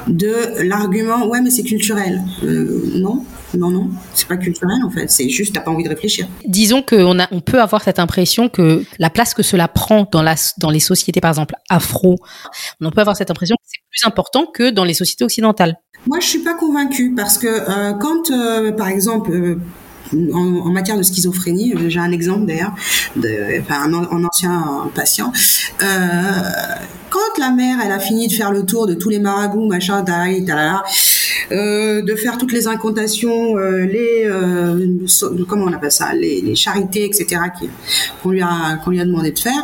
S2: de l'argument ouais mais c'est culturel. Euh, non, non, non, c'est pas culturel en fait. C'est juste t'as pas envie de réfléchir.
S1: Disons qu'on on peut avoir cette impression que la place que cela prend dans la, dans les sociétés, par exemple afro, on peut avoir cette impression que c'est plus important que dans les sociétés occidentales.
S2: Moi, je suis pas convaincue parce que euh, quand, euh, par exemple. Euh, en, matière de schizophrénie, j'ai un exemple d'ailleurs, enfin, un, ancien patient. quand la mère, elle a fini de faire le tour de tous les marabouts, machin, talala, euh, de faire toutes les incantations, euh, les euh, comment on appelle ça, les, charités, etc. qu'on lui a qu'on lui a demandé de faire,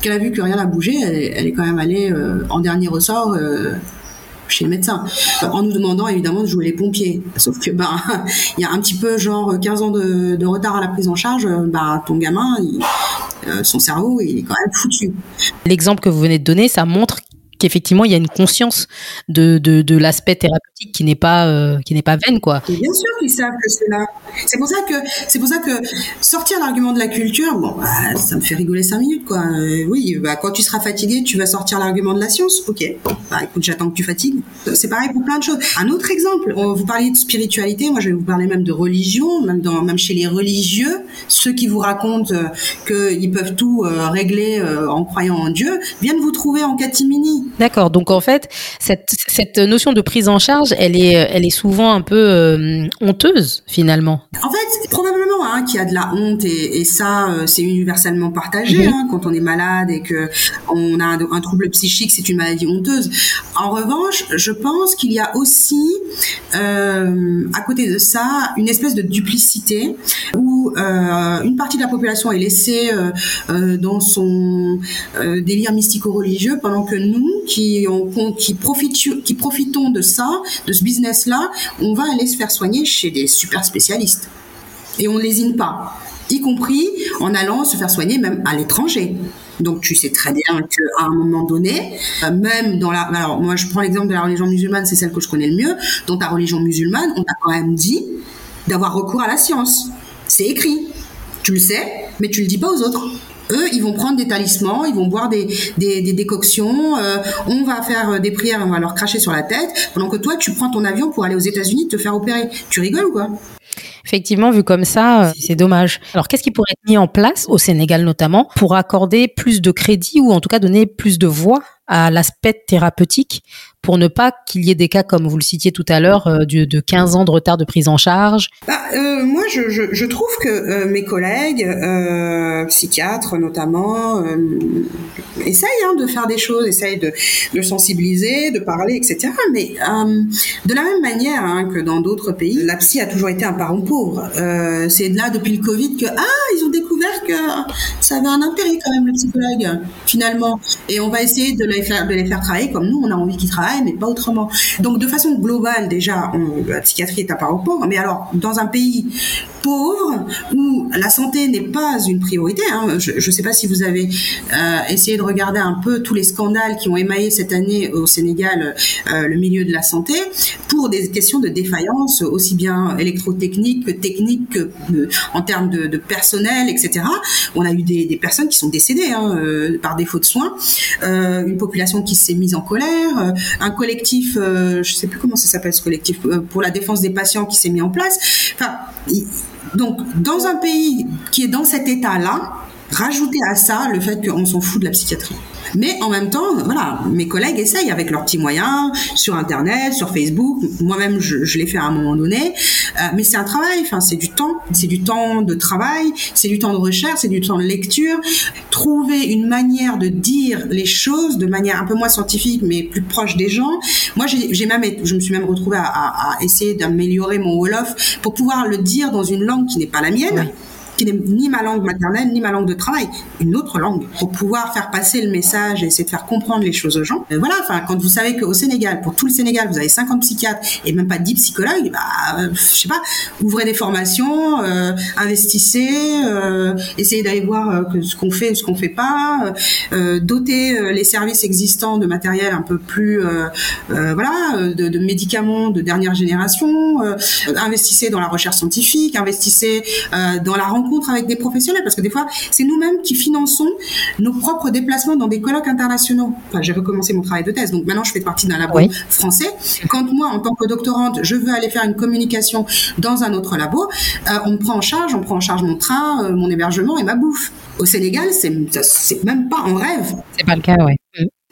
S2: qu'elle a vu que rien n'a bougé, elle, est quand même allée en dernier ressort chez le médecin, en nous demandant évidemment de jouer les pompiers. Sauf que ben il y a un petit peu genre 15 ans de, retard à la prise en charge, ben ton gamin, son cerveau, il est quand même foutu.
S1: L'exemple que vous venez de donner, ça montre qu'effectivement il y a une conscience de, de, de l'aspect thérapeutique qui n'est pas euh, qui n'est pas vaine quoi.
S2: bien sûr qu'ils savent que c'est là. C'est pour ça que c'est pour ça que sortir l'argument de la culture, bon, bah, ça me fait rigoler cinq minutes quoi. Euh, oui, bah, quand tu seras fatigué, tu vas sortir l'argument de la science. Ok, bah écoute, j'attends que tu fatigues. C'est pareil pour plein de choses. Un autre exemple, vous parliez de spiritualité, moi je vais vous parler même de religion, même dans même chez les religieux, ceux qui vous racontent euh, qu'ils peuvent tout régler en croyant en Dieu, viennent vous trouver en catimini
S1: D'accord. Donc en fait, cette, cette notion de prise en charge, elle est, elle est souvent un peu euh, honteuse finalement.
S2: En fait, probablement hein, qu'il y a de la honte et, et ça, euh, c'est universellement partagé. Mhm. Hein, quand on est malade et que on a un, trouble psychique, c'est une maladie honteuse. En revanche, je pense qu'il y a aussi, euh, à côté de ça, une espèce de duplicité où euh, une partie de la population est laissée euh, dans son délire mystico-religieux pendant que nous, qui, profitons de ça, de ce business-là, on va aller se faire soigner chez des super spécialistes. Et on ne lésine pas, y compris en allant se faire soigner même à l'étranger. Donc tu sais très bien qu'à un moment donné, euh, même dans la... Alors moi je prends l'exemple de la religion musulmane, c'est celle que je connais le mieux. Dans ta religion musulmane, on t'a quand même dit d'avoir recours à la science. C'est écrit. Tu le sais, mais tu le dis pas aux autres eux, ils vont prendre des talismans, ils vont boire des, décoctions, euh, on va faire des prières, on va leur cracher sur la tête, pendant que toi, tu prends ton avion pour aller aux États-Unis te faire opérer. Tu rigoles ou quoi?
S1: Effectivement, vu comme ça, euh, c'est dommage. Alors, qu'est-ce qui pourrait être mis en place, au Sénégal notamment, pour accorder plus de crédit ou en tout cas donner plus de voix? À l'aspect thérapeutique pour ne pas qu'il y ait des cas comme vous le citiez tout à l'heure euh, de, 15 ans de retard de prise en charge
S2: bah, euh, Moi, je, trouve que euh, mes collègues, psychiatres notamment, essayent hein, de faire des choses, essayent de, sensibiliser, de parler, etc. Mais de la même manière hein, que dans d'autres pays, la psy a toujours été un parent pauvre. C'est là depuis le Covid que ah ils ont découvert que ça avait un intérêt quand même le psychologue finalement, et on va essayer de faire de les faire travailler comme nous on a envie qu'ils travaillent mais pas autrement. Donc de façon globale, déjà, la psychiatrie est un parent pauvre, mais alors dans un pays pauvre où la santé n'est pas une priorité, hein, je ne sais pas si vous avez euh, essayé de regarder un peu tous les scandales qui ont émaillé cette année au Sénégal euh, le milieu de la santé pour des questions de défaillance aussi bien électrotechnique que technique que euh, en termes de, personnel, etc. On a eu des, personnes qui sont décédées hein, par défaut de soins, une population qui s'est mise en colère, un collectif, euh, je sais plus comment ça s'appelle ce collectif, euh, pour la défense des patients qui s'est mis en place. Enfin, donc, dans un pays qui est dans cet état-là, rajouter à ça le fait qu'on s'en fout de la psychiatrie. Mais en même temps, voilà, mes collègues essayent avec leurs petits moyens sur Internet, sur Facebook. Moi-même, je, l'ai fait à un moment donné. Euh, mais c'est un travail. Enfin, c'est du temps. C'est du temps de travail. C'est du temps de recherche. C'est du temps de lecture. Trouver une manière de dire les choses de manière un peu moins scientifique, mais plus proche des gens. Moi, j'ai même, je me suis même retrouvée à essayer d'améliorer mon wolof pour pouvoir le dire dans une langue qui n'est pas la mienne qui n'est ni ma langue maternelle, ni ma langue de travail, une autre langue, pour pouvoir faire passer le message et essayer de faire comprendre les choses aux gens. Et voilà, enfin, quand vous savez qu'au Sénégal, pour tout le Sénégal, vous avez 50 psychiatres et même pas 10 psychologues, bah, euh, je sais pas, ouvrez des formations, euh, investissez, euh, essayez d'aller voir ce qu'on fait, ce qu'on fait pas, euh, doter les services existants de matériel un peu plus, voilà, de, de, médicaments de dernière génération, investissez dans la recherche scientifique, investissez dans la rencontre avec des professionnels, parce que des fois, c'est nous-mêmes qui finançons nos propres déplacements dans des colloques internationaux. Enfin, j'ai recommencé mon travail de thèse, donc maintenant je fais partie d'un labo français. Quand moi, en tant que doctorante, je veux aller faire une communication dans un autre labo, euh, on me prend en charge, on prend en charge mon train, euh, mon hébergement et ma bouffe. Au Sénégal, c'est même pas en rêve.
S1: C'est pas le cas, ouais.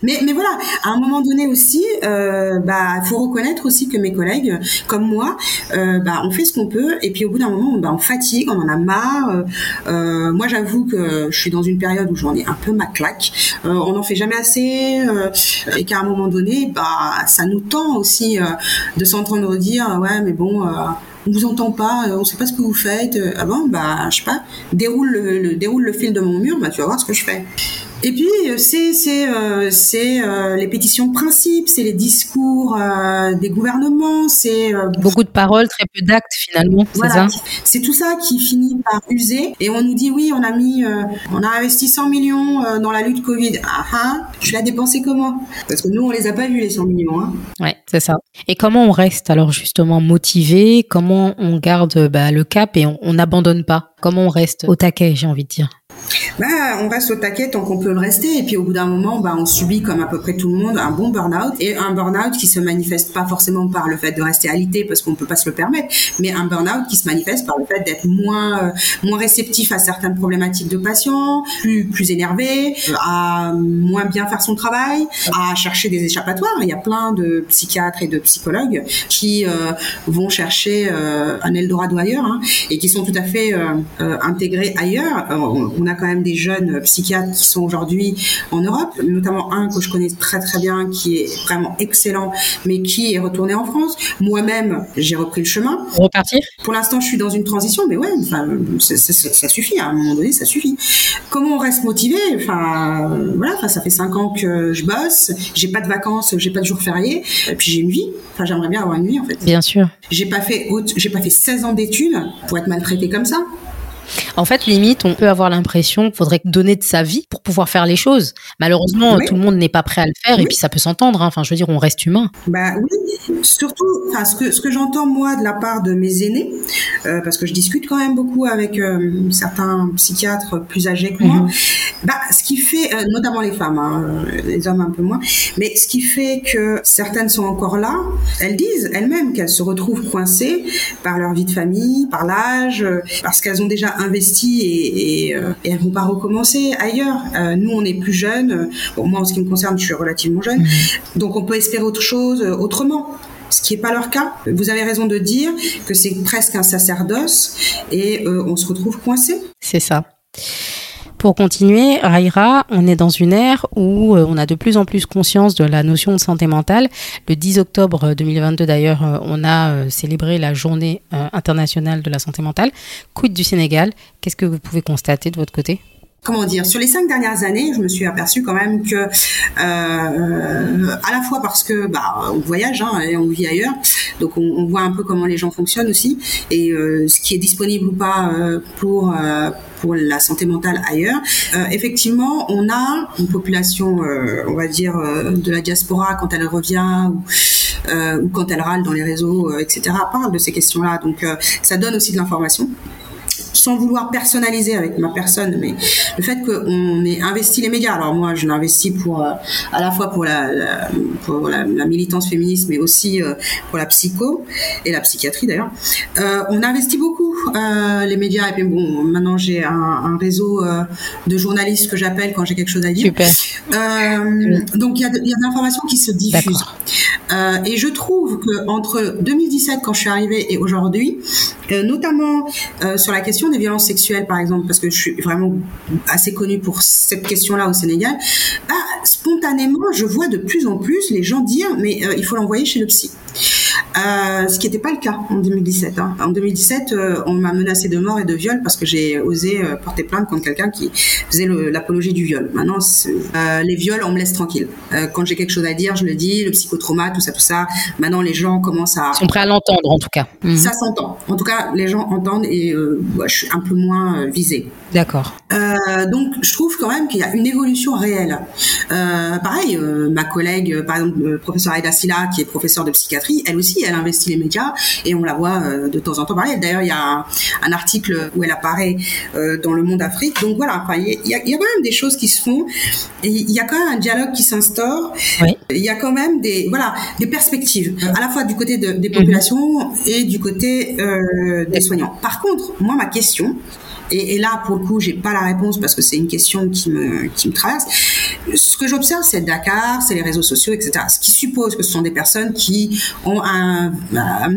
S2: Mais, mais voilà, à un moment donné aussi, euh, bah, faut reconnaître aussi que mes collègues, comme moi, euh, bah, on fait ce qu'on peut, et puis au bout d'un moment, bah, on fatigue, on en a marre. Euh, euh moi, j'avoue que je suis dans une période où j'en ai un peu ma claque. On n'en fait jamais assez, et qu'à un moment donné, bah, ça nous tend aussi de s'entendre dire, ouais, mais bon on vous entend pas, on sait pas ce que vous faites. Ah bon, bah, je sais pas, déroule le, déroule le fil de mon mur, bah, tu vas voir ce que je fais. Et puis euh, c'est c'est euh, c'est euh, les pétitions de principe, c'est les discours euh, des gouvernements, c'est euh,
S1: beaucoup de paroles, très peu d'actes finalement.
S2: Voilà, c'est tout ça qui finit par user. Et on nous dit oui, on a mis, on a investi 100 millions dans la lutte Covid. Ah ah, tu l'as dépensé comment? Parce que nous on les a pas vus les 100 millions. Hein.
S1: Ouais, c'est ça. Et comment on reste alors justement motivé? Comment on garde bah, le cap et on n'abandonne pas? Comment on reste au taquet, j'ai envie de dire?
S2: Bah, on reste au taquet tant qu'on peut le rester. Et puis au bout d'un moment, bah, on subit comme à peu près tout le monde un bon burn-out. Et un burn-out qui se manifeste pas forcément par le fait de rester alité parce qu'on peut pas se le permettre, mais un burn-out qui se manifeste par le fait d'être moins euh, moins réceptif à certaines problématiques de patients, plus plus énervé, à moins bien faire son travail, à chercher des échappatoires. Il y a plein de psychiatres et de psychologues qui euh, vont chercher euh, un Eldorado ailleurs hein, et qui sont tout à fait intégrés ailleurs. Quand même des jeunes psychiatres qui sont aujourd'hui en Europe, notamment un que je connais très très bien, qui est vraiment excellent, mais qui est retourné en France. Moi-même, j'ai repris le chemin.
S1: Repartir?
S2: Pour l'instant, je suis dans une transition, mais ouais, enfin, ça, suffit. À un moment donné, ça suffit. Comment on reste motivé? Enfin, voilà, enfin, ça fait cinq ans que je bosse. J'ai pas de vacances, j'ai pas de jours fériés. Et puis j'ai une vie. Enfin, j'aimerais bien avoir une vie en fait.
S1: Bien sûr.
S2: J'ai pas fait, j'ai pas fait 16 ans d'études pour être maltraitée comme ça.
S1: En fait, limite, on peut avoir l'impression qu'il faudrait donner de sa vie pour pouvoir faire les choses. Malheureusement, tout le monde n'est pas prêt à le faire et puis ça peut s'entendre. Hein. Enfin, je veux dire, on reste humain.
S2: Bah oui, surtout, enfin, ce que ce que j'entends moi de la part de mes aînés, euh, parce que je discute quand même beaucoup avec euh, certains psychiatres plus âgés que moi. Mhm. Bah, ce qui fait, euh, notamment les femmes, hein, les hommes un peu moins, mais ce qui fait que certaines sont encore là, elles disent elles-mêmes qu'elles se retrouvent coincées par leur vie de famille, par l'âge, parce qu'elles ont déjà investi et, et, euh, et, elles vont pas recommencer ailleurs. Euh, nous, on est plus jeunes. Bon, moi, en ce qui me concerne, je suis relativement jeune, mhm. donc on peut espérer autre chose euh, autrement ce qui n'est pas leur cas. Vous avez raison de dire que c'est presque un sacerdoce et euh, on se retrouve coincé.
S1: C'est ça. Pour continuer, Raira, on est dans une ère où euh, on a de plus en plus conscience de la notion de santé mentale. Le 10 octobre 2022 d'ailleurs, euh, on a euh, célébré la journée internationale de la santé mentale. Quid du Sénégal? Qu'est-ce que vous pouvez constater de votre côté?
S2: Comment dire, sur les cinq dernières années, je me suis aperçue quand même que, euh, à la fois parce que bah, on voyage hein, et on vit ailleurs, donc on, voit un peu comment les gens fonctionnent aussi et euh, ce qui est disponible ou pas euh, pour la santé mentale ailleurs. Effectivement, on a une population, on va dire, de la diaspora quand elle revient ou quand elle râle dans les réseaux, etc. parle de ces questions-là. Donc ça donne aussi de l'information sans vouloir personnaliser avec ma personne, mais le fait qu'on ait investi les médias. Alors moi, je l'investis pour euh, à la fois pour la, pour la, militance féministe, mais aussi euh, pour la psycho et la psychiatrie d'ailleurs. Euh, on investit beaucoup les médias. Et puis bon, maintenant j'ai un, un, réseau de journalistes que j'appelle quand j'ai quelque chose à dire.
S1: Super.
S2: donc il y a, y a de l'information qui se diffuse. et je trouve que entre 2017 quand je suis arrivée et aujourd'hui, notamment sur la question des violences sexuelles par exemple, parce que je suis vraiment assez connue pour cette question-là au Sénégal, bah, spontanément, je vois de plus en plus les gens dire mais euh, il faut l'envoyer chez le psy. Euh, ce qui n'était pas le cas en 2017. Hein. En 2017, euh, on m'a menacé de mort et de viol parce que j'ai osé euh, porter plainte contre quelqu'un qui faisait l'apologie du viol. Maintenant, les viols, on me laisse tranquille. quand j'ai quelque chose à dire, je le dis, le psychotrauma, tout ça, tout ça. Maintenant, les gens commencent à...
S1: Ils sont prêts à l'entendre, en tout cas.
S2: Mhm. Ça s'entend. En tout cas, les gens entendent et je suis un peu moins visée.
S1: D'accord.
S2: donc, je trouve quand même qu'il y a une évolution réelle. pareil, ma collègue, par exemple, le professeur Aïda Silla, qui est professeur de psychiatrie, elle aussi, elle investit les médias et on la voit euh, de temps en temps parler. D'ailleurs, il y a un, article où elle apparaît euh, dans Le Monde Afrique. Donc voilà, il y, a, quand même des choses qui se font. Il y a quand même un dialogue qui s'instaure. Il y a quand même des voilà des perspectives à la fois du côté des populations et du côté euh, des soignants. Par contre, moi ma question et, là, pour le coup, j'ai pas la réponse parce que c'est une question qui me, qui me traverse. Ce que j'observe, c'est Dakar, c'est les réseaux sociaux, etc. Ce qui suppose que ce sont des personnes qui ont un, un,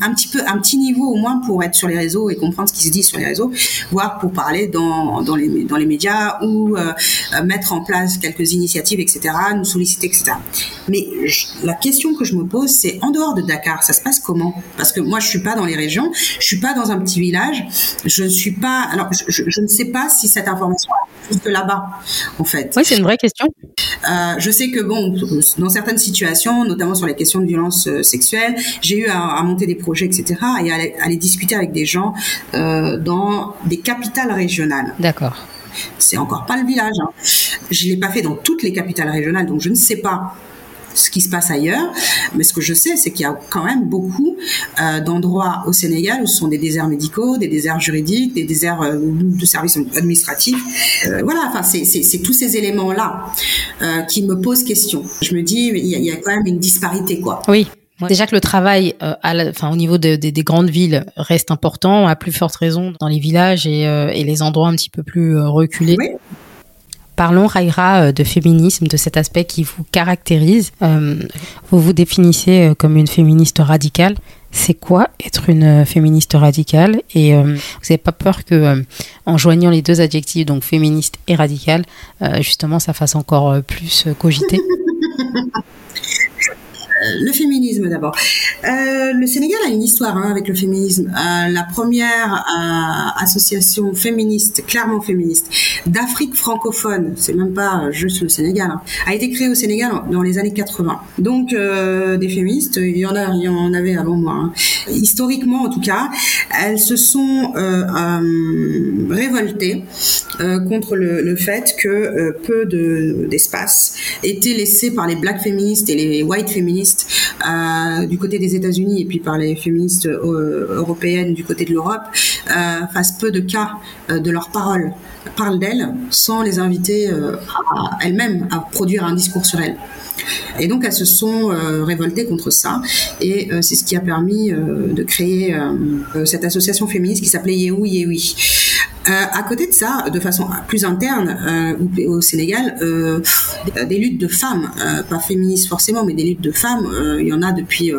S2: un, petit peu, un petit niveau au moins pour être sur les réseaux et comprendre ce qui se dit sur les réseaux, voire pour parler dans, dans, les, dans les médias ou euh, mettre en place quelques initiatives, etc., nous solliciter, etc. Mais la question que je me pose, c'est en dehors de Dakar, ça se passe comment? Parce que moi, je suis pas dans les régions, je suis pas dans un petit village, je ne suis pas alors je, ne sais pas si cette information est jusque là-bas, en fait.
S1: Oui, c'est une vraie question.
S2: Euh, je sais que bon, dans certaines situations, notamment sur les questions de violence euh, sexuelle, j'ai eu à, monter des projets, etc., et à, aller discuter avec des gens euh, dans des capitales régionales.
S1: D'accord.
S2: C'est encore pas le village. Hein. Je l'ai pas fait dans toutes les capitales régionales, donc je ne sais pas ce qui se passe ailleurs. Mais ce que je sais, c'est qu'il y a quand même beaucoup euh, d'endroits au Sénégal où ce sont des déserts médicaux, des déserts juridiques, des déserts euh, de services administratifs. Euh, voilà, enfin, c'est tous ces éléments-là qui me posent question. Je me dis, il y, a, quand même une disparité, quoi.
S1: Oui. Déjà que le travail, à enfin, au niveau des grandes villes, reste important, à plus forte raison dans les villages et, et les endroits un petit peu plus reculés. Oui. Parlons, Raira, euh, de féminisme, de cet aspect qui vous caractérise. Euh, vous vous définissez euh, comme une féministe radicale. C'est quoi être une féministe radicale? Et vous n'avez pas peur que, en joignant les deux adjectifs, donc féministe et radicale, justement, ça fasse encore plus cogiter?
S2: le féminisme d'abord. Euh, le Sénégal a une histoire hein, avec le féminisme. Euh, la première euh, association féministe, clairement féministe, d'Afrique francophone, c'est même pas juste le Sénégal, hein, a été créée au Sénégal dans les années 80. Donc des féministes, il y en a, y en avait avant moi. Hein. Historiquement, en tout cas, elles se sont révoltées contre le, fait que peu d'espace était laissé par les black féministes et les white féministes euh, du côté des États-Unis et puis par les féministes euh, européennes du côté de l'Europe euh, fassent peu de cas de leurs paroles, parlent d'elles sans les inviter elles-mêmes à produire un discours sur elles. Et donc elles se sont révoltées contre ça, et c'est ce qui a permis de créer cette association féministe qui s'appelait Yehui Yehui. Euh, à côté de ça, de façon plus interne, euh, au Sénégal, euh, des luttes de femmes, pas féministes forcément, mais des luttes de femmes, il y en a depuis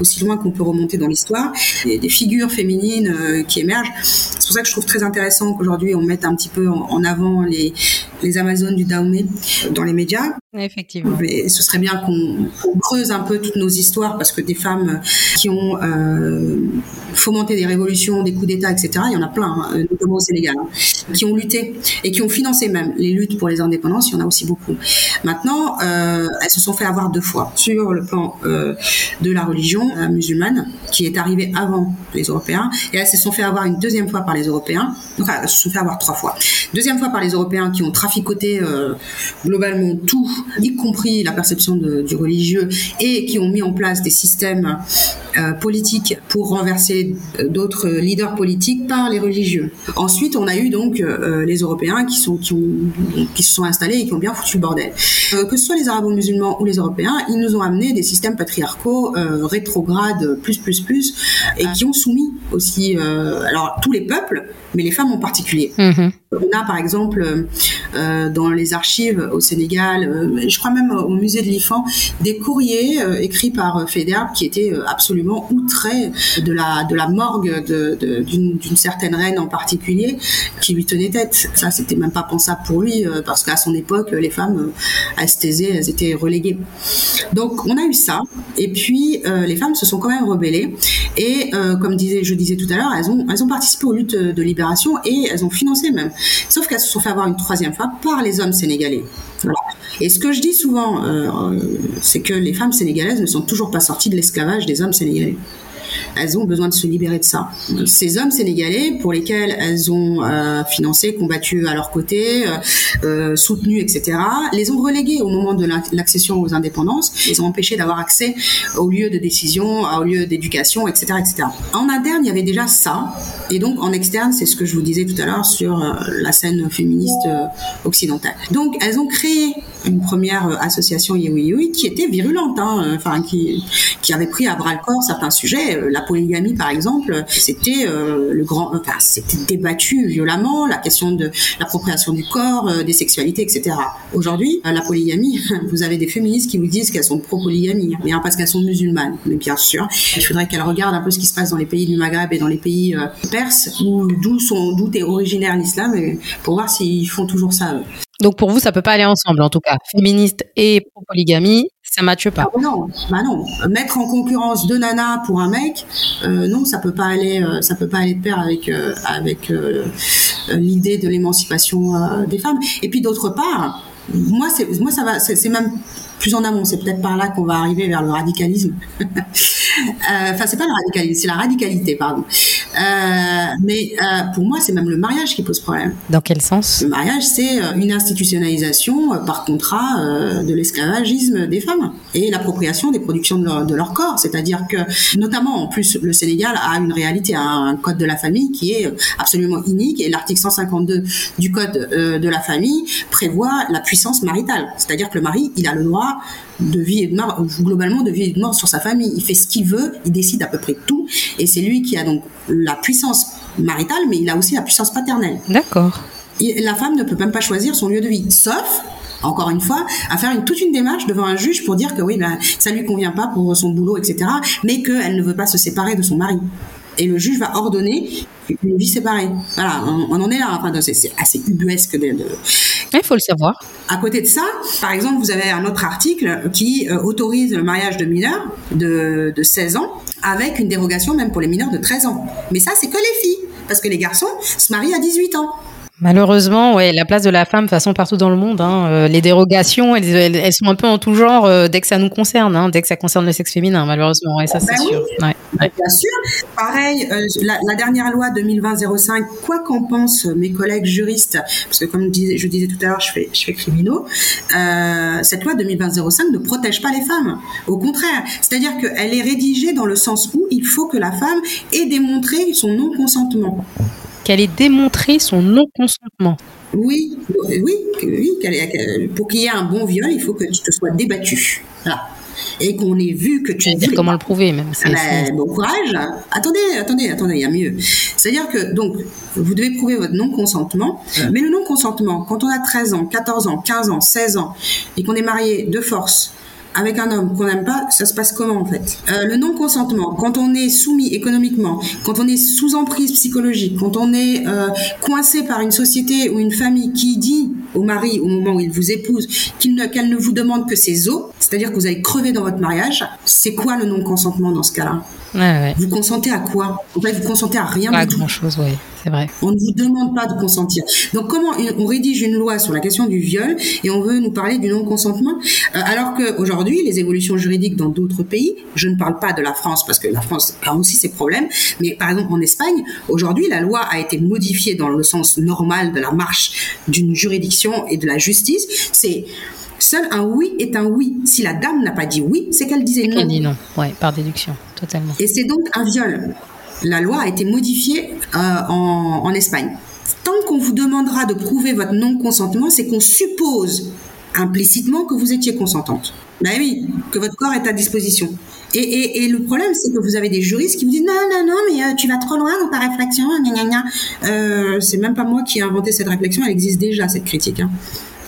S2: aussi loin qu'on peut remonter dans l'histoire, des, figures féminines qui émergent. C'est pour ça que je trouve très intéressant qu'aujourd'hui on mette un petit peu en, avant les, les Amazones du Dahomey dans les médias.
S1: Effectivement.
S2: Ce serait bien qu'on creuse un peu toutes nos histoires parce que des femmes qui ont euh, fomenté des révolutions, des coups d'État, etc., il y en a plein, hein, notamment au Sénégal, hein, qui ont lutté et qui ont financé même les luttes pour les indépendances, il y en a aussi beaucoup. Maintenant, euh, elles se sont fait avoir deux fois sur le plan euh, de la religion euh, musulmane, qui est arrivée avant les Européens, et elles se sont fait avoir une deuxième fois par les Européens, enfin, elles se sont fait avoir trois fois. Deuxième fois par les Européens qui ont traficoté globalement tout, y compris la perception du religieux, et qui ont mis en place des systèmes politiques pour renverser d'autres leaders politiques par les religieux. Ensuite, on a eu donc les Européens qui sont qui, ont, qui se sont installés et qui ont bien foutu le bordel. que ce soit les Arabo-musulmans ou les Européens, ils nous ont amené des systèmes patriarcaux rétrogrades plus plus plus et qui ont soumis aussi alors tous les peuples mais les femmes en particulier. Mhm. On a par exemple euh, dans les archives au Sénégal, euh, je crois même au musée de l'IFAN, des courriers euh, écrits par Fédère qui étaient absolument outrés de la, de la morgue d'une certaine reine en particulier qui lui tenait tête. Ça, c'était même pas pensable pour lui parce qu'à son époque, les femmes asthésées, elles étaient reléguées. Donc on a eu ça et puis les femmes se sont quand même rebellées et comme je disais tout à l'heure, elles ont, elles ont participé aux luttes de libération et elles ont financé même. Sauf qu'elles se sont fait avoir une troisième fois par les hommes sénégalais. Et ce que je dis souvent, euh, c'est que les femmes sénégalaises ne sont toujours pas sorties de l'esclavage des hommes sénégalais elles ont besoin de se libérer de ça. Ces hommes sénégalais pour lesquels elles ont euh, financé, combattu à leur côté, euh, euh, soutenu, etc., les ont relégués au moment de l'accession aux indépendances. Ils ont empêché d'avoir accès aux lieux de décision, aux lieux d'éducation, etc., etc. En interne, il y avait déjà ça. Et donc, en externe, c'est ce que je vous disais tout à l'heure sur la scène féministe occidentale. Donc, elles ont créé une première association Yewi qui était virulente, hein, enfin, qui, qui avait pris à bras le corps certains sujets la polygamie, par exemple, c'était euh, le grand, enfin, c'était débattu violemment, la question de l'appropriation du corps, euh, des sexualités, etc. Aujourd'hui, euh, la polygamie, vous avez des féministes qui vous disent qu'elles sont pro-polygamie, mais hein, parce qu'elles sont musulmanes. Mais bien sûr, il faudrait qu'elles regardent un peu ce qui se passe dans les pays du Maghreb et dans les pays perses, d'où sont, d'où est originaire l'islam, pour voir s'ils font toujours ça.
S1: Donc pour vous, ça peut pas aller ensemble, en tout cas. Féministe et pro-polygamie, ça matche pas.
S2: Ah, non, bah non. Mettre en concurrence deux nanas pour un mec, euh, non, ça peut pas aller, euh, ça peut pas aller de pair avec euh, avec l'idée de l'émancipation des femmes. Et puis d'autre part, moi, c'est moi ça va, c'est même plus en amont. C'est peut-être par là qu'on va arriver vers le radicalisme. Euh, enfin, c'est pas le radicalisme, c'est la radicalité, pardon. Euh, mais euh, pour moi, c'est même le mariage qui pose problème.
S1: Dans quel sens?
S2: Le mariage, c'est une institutionnalisation par contrat de l'esclavagisme des femmes et l'appropriation des productions de leur, corps. C'est-à-dire que, notamment, en plus, le Sénégal a une réalité, un code de la famille qui est absolument unique et l'article 152 du code de la famille prévoit la puissance maritale. C'est-à-dire que le mari, il a le droit de vie et de mort, globalement de vie et de mort sur sa famille. Il fait ce qu'il veut, il décide à peu près tout, et c'est lui qui a donc la puissance maritale, mais il a aussi la puissance paternelle.
S1: D'accord.
S2: La femme ne peut même pas choisir son lieu de vie, sauf encore une fois, à faire une, toute une démarche devant un juge pour dire que oui, ben, ça lui convient pas pour son boulot, etc., mais qu'elle ne veut pas se séparer de son mari. Et le juge va ordonner une vie séparée. Voilà, on, en est là. Enfin, c'est assez ubuesque de,
S1: il faut le savoir.
S2: À côté de ça, par exemple, vous avez un autre article qui euh, autorise le mariage de mineurs de, de 16 ans avec une dérogation même pour les mineurs de 13 ans. Mais ça, c'est que les filles, parce que les garçons se marient à 18 ans.
S1: Malheureusement, ouais, la place de la femme, de façon partout dans le monde, hein, euh, les dérogations, elles, elles, sont un peu en tout genre euh, dès que ça nous concerne, hein, dès que ça concerne le sexe féminin, malheureusement, ouais, ça c'est ben sûr. Ouais,
S2: Bien sûr. Pareil, euh, la, la, dernière loi 2020-05, quoi qu'en pensent mes collègues juristes, parce que comme je disais, je disais tout à l'heure, je fais, je fais criminaux, cette loi 2020-05 ne protège pas les femmes. Au contraire, c'est-à-dire qu'elle est rédigée dans le sens où il faut que la femme ait démontré son non-consentement
S1: qu'elle ait démontré son non-consentement.
S2: Oui, oui, oui. pour qu'il y ait un bon viol, il faut que tu te sois débattu. Voilà. Et qu'on ait vu que tu.
S1: Dire comment le prouver, même.
S2: Ah ben, bon courage. Attendez, attendez, attendez, il y a mieux. C'est-à-dire que, donc, vous devez prouver votre non-consentement. Mais le non-consentement, quand on a 13 ans, 14 ans, 15 ans, 16 ans, et qu'on est marié de force, avec un homme qu'on n'aime pas, ça se passe comment en fait? Euh, Le non-consentement, quand on est soumis économiquement, quand on est sous emprise psychologique, quand on est euh, coincé par une société ou une famille qui dit au mari au moment où il vous épouse qu'elle ne, ne vous demande que ses os, c'est-à-dire que vous allez crever dans votre mariage, c'est quoi le non-consentement dans ce cas-là? Vous consentez à quoi? En fait, vous consentez à rien
S1: Pas
S2: du tout.
S1: grand chose, oui, c'est vrai.
S2: On ne vous demande pas de consentir. Donc comment on rédige une loi sur la question du viol et on veut nous parler du non-consentement? Euh, alors qu'aujourd'hui les évolutions juridiques dans d'autres pays, je ne parle pas de la France parce que la France a aussi ses problèmes, mais par exemple en Espagne, aujourd'hui la loi a été modifiée dans le sens normal de la marche d'une juridiction et de la justice. C'est Seul un oui est un oui. Si la dame n'a pas dit oui, c'est qu'elle disait non.
S1: Elle dit non, ouais, par déduction, totalement.
S2: Et c'est donc un viol. La loi a été modifiée euh, en, en Espagne. Tant qu'on vous demandera de prouver votre non-consentement, c'est qu'on suppose implicitement que vous étiez consentante. Ben oui, que votre corps est à disposition. Et, et, et le problème, c'est que vous avez des juristes qui vous disent non, non, non, mais euh, tu vas trop loin dans ta réflexion, gna, gna, gna. Euh, c'est même pas moi qui ai inventé cette réflexion, elle existe déjà, cette critique. Hein.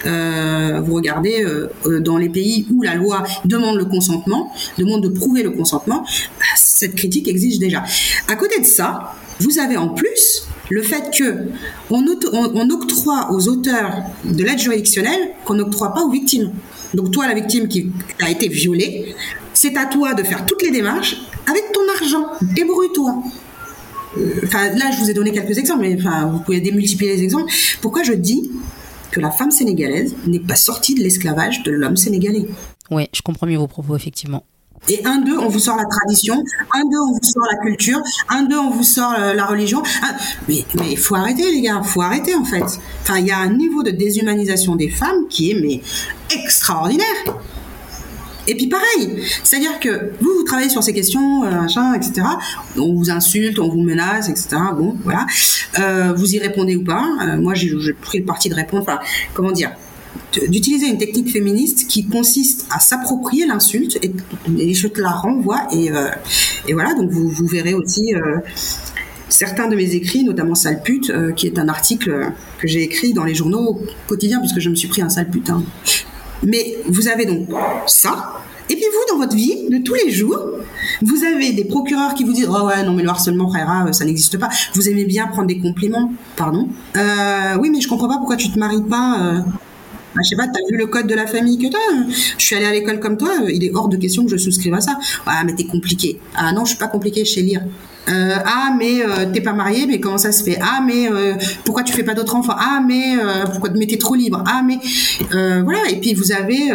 S2: Euh, vous regardez euh, euh, dans les pays où la loi demande le consentement, demande de prouver le consentement, bah, cette critique existe déjà. À côté de ça, vous avez en plus le fait que on, octroie aux auteurs de l'aide juridictionnelle qu'on n'octroie pas aux victimes. Donc toi, la victime qui a été violée, c'est à toi de faire toutes les démarches avec ton argent. Débrouille-toi. Là, je vous ai donné quelques exemples, mais enfin, vous pouvez démultiplier les exemples. Pourquoi je dis que la femme sénégalaise n'est pas sortie de l'esclavage de l'homme sénégalais.
S1: Oui, je comprends mieux vos propos, effectivement.
S2: Et un, deux, on vous sort la tradition, un, deux, on vous sort la culture, un, deux, on vous sort euh, la religion. Un... Mais il faut arrêter, les gars, faut arrêter, en fait. Enfin, il y a un niveau de déshumanisation des femmes qui est, mais, extraordinaire. Et puis pareil, c'est-à-dire que vous, vous travaillez sur ces questions, euh, machin, etc. On vous insulte, on vous menace, etc. Bon, voilà. Euh, vous y répondez ou pas. Euh, moi, j'ai pris le parti de répondre. Enfin, comment dire d'utiliser une technique féministe qui consiste à s'approprier l'insulte et, je te la renvoie et, voilà donc vous, verrez aussi certains de mes écrits notamment sale pute qui est un article que j'ai écrit dans les journaux quotidiens puisque je me suis pris un sale putain mais vous avez donc ça et puis vous, dans votre vie de tous les jours, vous avez des procureurs qui vous disent oh ouais non mais le harcèlement frère ça n'existe pas. Vous aimez bien prendre des compliments, pardon. Euh, oui mais je comprends pas pourquoi tu te maries pas. Euh... Bah, je sais pas, t'as vu le code de la famille que toi Je suis allée à l'école comme toi, il est hors de question que je souscrive à ça. Ah mais t'es compliqué. Ah non je suis pas compliqué, je sais lire. Euh, ah mais euh, t'es pas marié, mais comment ça se fait? Ah mais euh, pourquoi tu fais pas d'autres enfants? Ah mais pourquoi mais t'es trop libre? Ah mais voilà. Et puis vous avez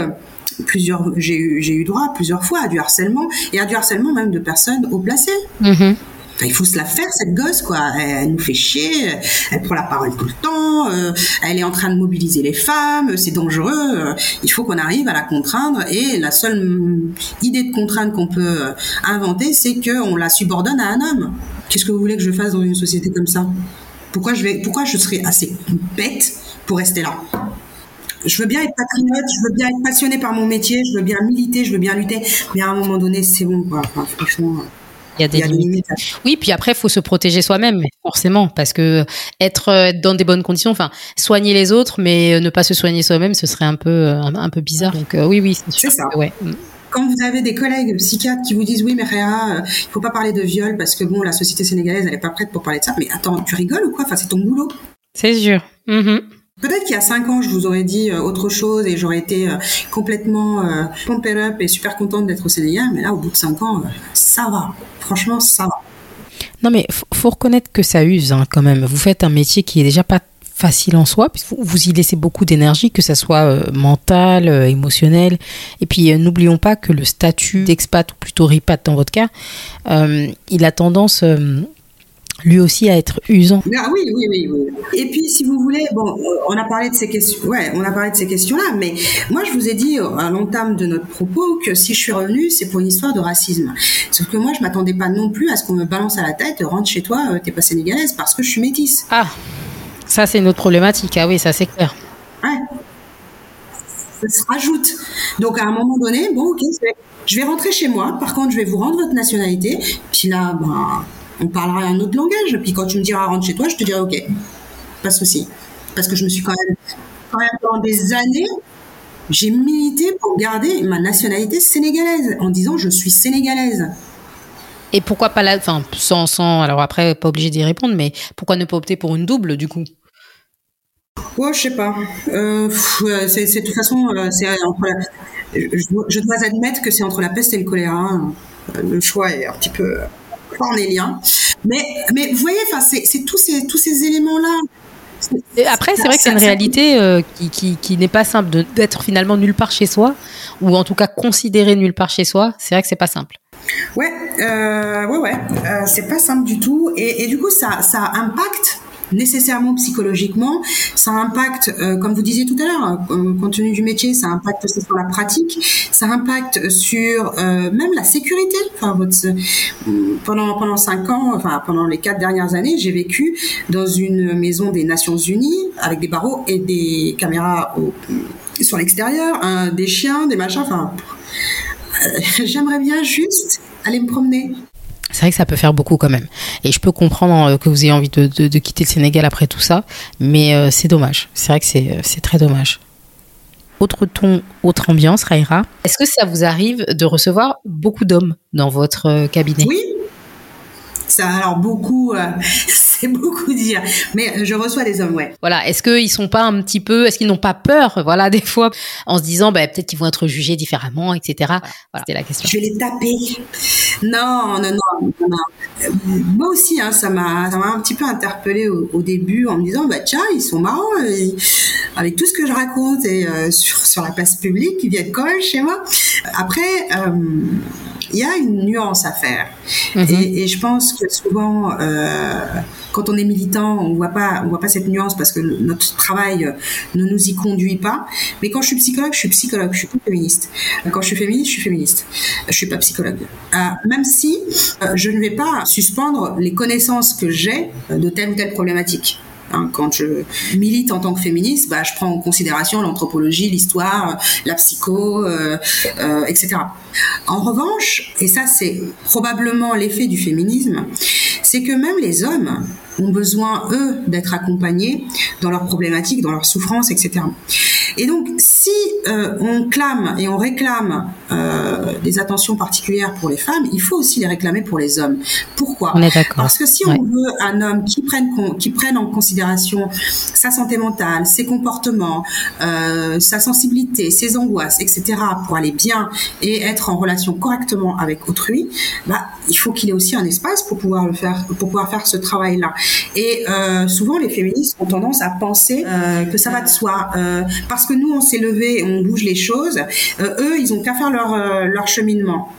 S2: plusieurs, j'ai eu, j'ai eu droit plusieurs fois à du harcèlement et à du harcèlement même de personnes haut placées.
S1: Mm-hmm.
S2: Il faut se la faire cette gosse quoi. Elle, nous fait chier, elle prend la parole tout le temps, euh, elle est en train de mobiliser les femmes, c'est dangereux. Euh, il faut qu'on arrive à la contraindre et la seule idée de contrainte qu'on peut inventer, c'est qu'on la subordonne à un homme. Qu'est-ce que vous voulez que je fasse dans une société comme ça? Pourquoi je vais, pourquoi je serais assez bête pour rester là? Je veux bien être patriote, je veux bien être passionné par mon métier, je veux bien militer, je veux bien lutter, mais à un moment donné, c'est bon, quoi. Franchement.
S1: Il y a des, il y a limites. limites. Oui, puis après, il faut se protéger soi-même, forcément, parce que être dans des bonnes conditions, enfin, soigner les autres, mais ne pas se soigner soi-même, ce serait un peu, un, un peu bizarre. Donc, euh, oui, oui, c'est sûr.
S2: ça.
S1: Que, ouais.
S2: Quand vous avez des collègues psychiatres qui vous disent oui mais Réa, euh, il faut pas parler de viol parce que bon la société sénégalaise elle est pas prête pour parler de ça, mais attends tu rigoles ou quoi? Enfin c'est ton boulot.
S1: C'est sûr. Mm -hmm.
S2: Peut-être qu'il y a cinq ans, je vous aurais dit euh, autre chose et j'aurais été euh, complètement euh, pumped up et super contente d'être au Sénégal. Mais là, au bout de cinq ans, ça va. Franchement, ça va.
S1: Non, mais faut, reconnaître que ça use hein, quand même. Vous faites un métier qui est déjà pas facile en soi, puisque vous y laissez beaucoup d'énergie, que ça soit euh, mental, euh, émotionnel. Et puis n'oublions pas que le statut d'expat, ou plutôt ripat dans votre cas, il a tendance lui aussi à être usant.
S2: Ah oui, oui, oui, oui. Et puis, si vous voulez, bon, on a parlé de ces questions, ouais, on a parlé de ces questions-là, mais moi, je vous ai dit à l'entame de notre propos que si je suis revenue, c'est pour une histoire de racisme. Sauf que moi, je m'attendais pas non plus à ce qu'on me balance à la tête, rentre chez toi, t'es pas sénégalaise parce que je suis métisse.
S1: Ah, ça, c'est une autre problématique. Ah oui, ça, c'est clair.
S2: Ouais. Ça se rajoute. Donc, à un moment donné, bon, ok, je vais rentrer chez moi. Par contre, je vais vous rendre votre nationalité. Puis là, ben, on parlera un autre langage. Puis quand tu me diras rentre chez toi, je te dirai ok, pas de souci. Parce que je me suis quand même, quand même pendant des années, j'ai milité pour garder ma nationalité sénégalaise en disant je suis sénégalaise.
S1: Et pourquoi pas la, enfin, sans, sans, alors après, pas obligé d'y répondre, mais pourquoi ne pas opter pour une double du coup?
S2: Ouais, je sais pas. Euh, c'est, de toute façon, c'est entre la, je, je, dois admettre que c'est entre la peste et le choléra. Le choix est un petit peu cornélien. Mais, mais vous voyez, c'est tous ces, tous ces éléments-là.
S1: après, c'est vrai que c'est une réalité euh, qui, qui, qui n'est pas simple d'être finalement nulle part chez soi, ou en tout cas considéré nulle part chez soi. C'est vrai que c'est pas simple.
S2: Ouais, euh, ouais, ouais, euh, c'est pas simple du tout, et, et du coup, ça, ça impacte nécessairement psychologiquement. Ça impacte, euh, comme vous disiez tout à l'heure, euh, compte tenu du métier, ça impacte aussi sur la pratique, ça impacte sur euh, même la sécurité. Enfin, votre, pendant pendant cinq ans, enfin pendant les quatre dernières années, j'ai vécu dans une maison des Nations Unies avec des barreaux et des caméras sur l'extérieur, des chiens, des machins. Enfin, j'aimerais bien juste aller me promener
S1: c'est vrai que ça peut faire beaucoup quand même. Et je peux comprendre euh, que vous ayez envie de, quitter le Sénégal après tout ça, mais euh, c'est dommage. C'est vrai que euh, c'est très dommage. Autre ton, autre ambiance, Raïra? Est-ce que ça vous arrive de recevoir beaucoup d'hommes dans votre cabinet?
S2: Oui. Ça, alors beaucoup, c'est beaucoup dire. Mais je reçois des hommes, ouais.
S1: Voilà. Est-ce qu'ils sont pas un petit peu, est-ce qu'ils n'ont pas peur, voilà, des fois, en se disant, bah, peut-être qu'ils vont être jugés différemment, etc. Voilà, C'était la question.
S2: Je vais les taper. Non, non, non. Moi aussi, hein, ça m'a, un petit peu interpellé au, début en me disant, bah tiens, ils sont marrants avec tout ce que je raconte et euh, sur, la place publique, ils viennent quand même chez moi. Après, euh, il y a une nuance à faire. Mhm. Et, je pense que souvent, euh, quand on est militant, on voit pas, on voit pas cette nuance parce que notre travail ne nous y conduit pas. Mais quand je suis psychologue, je suis psychologue, je suis féministe. Quand je suis féministe, je suis féministe. Je suis pas psychologue. Euh, même si euh, je ne vais pas suspendre les connaissances que j'ai de telle ou telle problématique. Hein, quand je milite en tant que féministe, bah, je prends en considération l'anthropologie, l'histoire, la psycho, euh, euh, etc. En revanche, et ça c'est probablement l'effet du féminisme, c'est que même les hommes ont besoin, eux, d'être accompagnés dans leurs problématiques, dans leurs souffrances, etc. Et donc, si euh, on clame et on réclame euh, des attentions particulières pour les femmes, il faut aussi les réclamer pour les hommes. Pourquoi?
S1: On est d'accord.
S2: Parce que si on veut un homme qui prenne, qui prenne en considération sa santé mentale, ses comportements, euh, sa sensibilité, ses angoisses, etc., pour aller bien et être en relation correctement avec autrui, bah, il faut qu'il ait aussi un espace pour pouvoir le faire, pour pouvoir faire ce travail-là. Et euh, souvent, les féministes ont tendance à penser euh, que ça va de soi, parce que nous, on s'est levé, on bouge les choses. Eux, ils ont qu'à faire leur leur cheminement.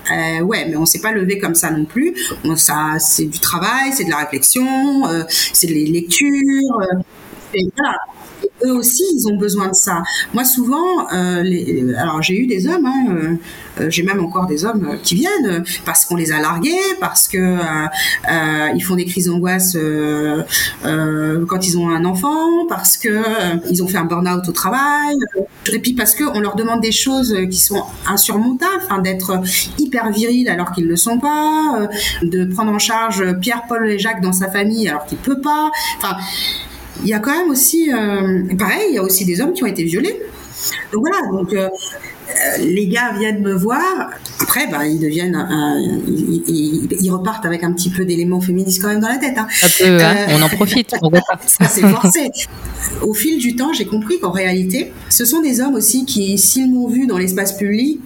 S2: Ouais, mais on s'est pas levé comme ça non plus. Ça, c'est du travail, c'est de la réflexion, c'est des lectures. Et voilà eux aussi, ils ont besoin de ça. Moi, souvent, euh, alors j'ai eu des hommes, hein, euh, euh, j'ai même encore des hommes qui viennent parce qu'on les a largués, parce que font des crises d'angoisse quand ils ont un enfant, parce que ils ont fait un burn-out au travail, et puis parce que on leur demande des choses qui sont insurmontables, d'être hyper viril alors qu'ils ne le sont pas, de prendre en charge Pierre, Paul et Jacques dans sa famille alors qu'il peut pas. Il y a quand même aussi, euh, pareil, il y a aussi des hommes qui ont été violés. Donc voilà, donc euh, euh, les gars viennent me voir. Après, bah, ils deviennent, ils, repartent avec un petit peu d'éléments féministes quand même dans la tête. Hein.
S1: hein. on en profite.
S2: ça c'est forcé. Au fil du temps, j'ai compris qu'en réalité, ce sont des hommes aussi qui, s'ils m'ont vu dans l'espace public,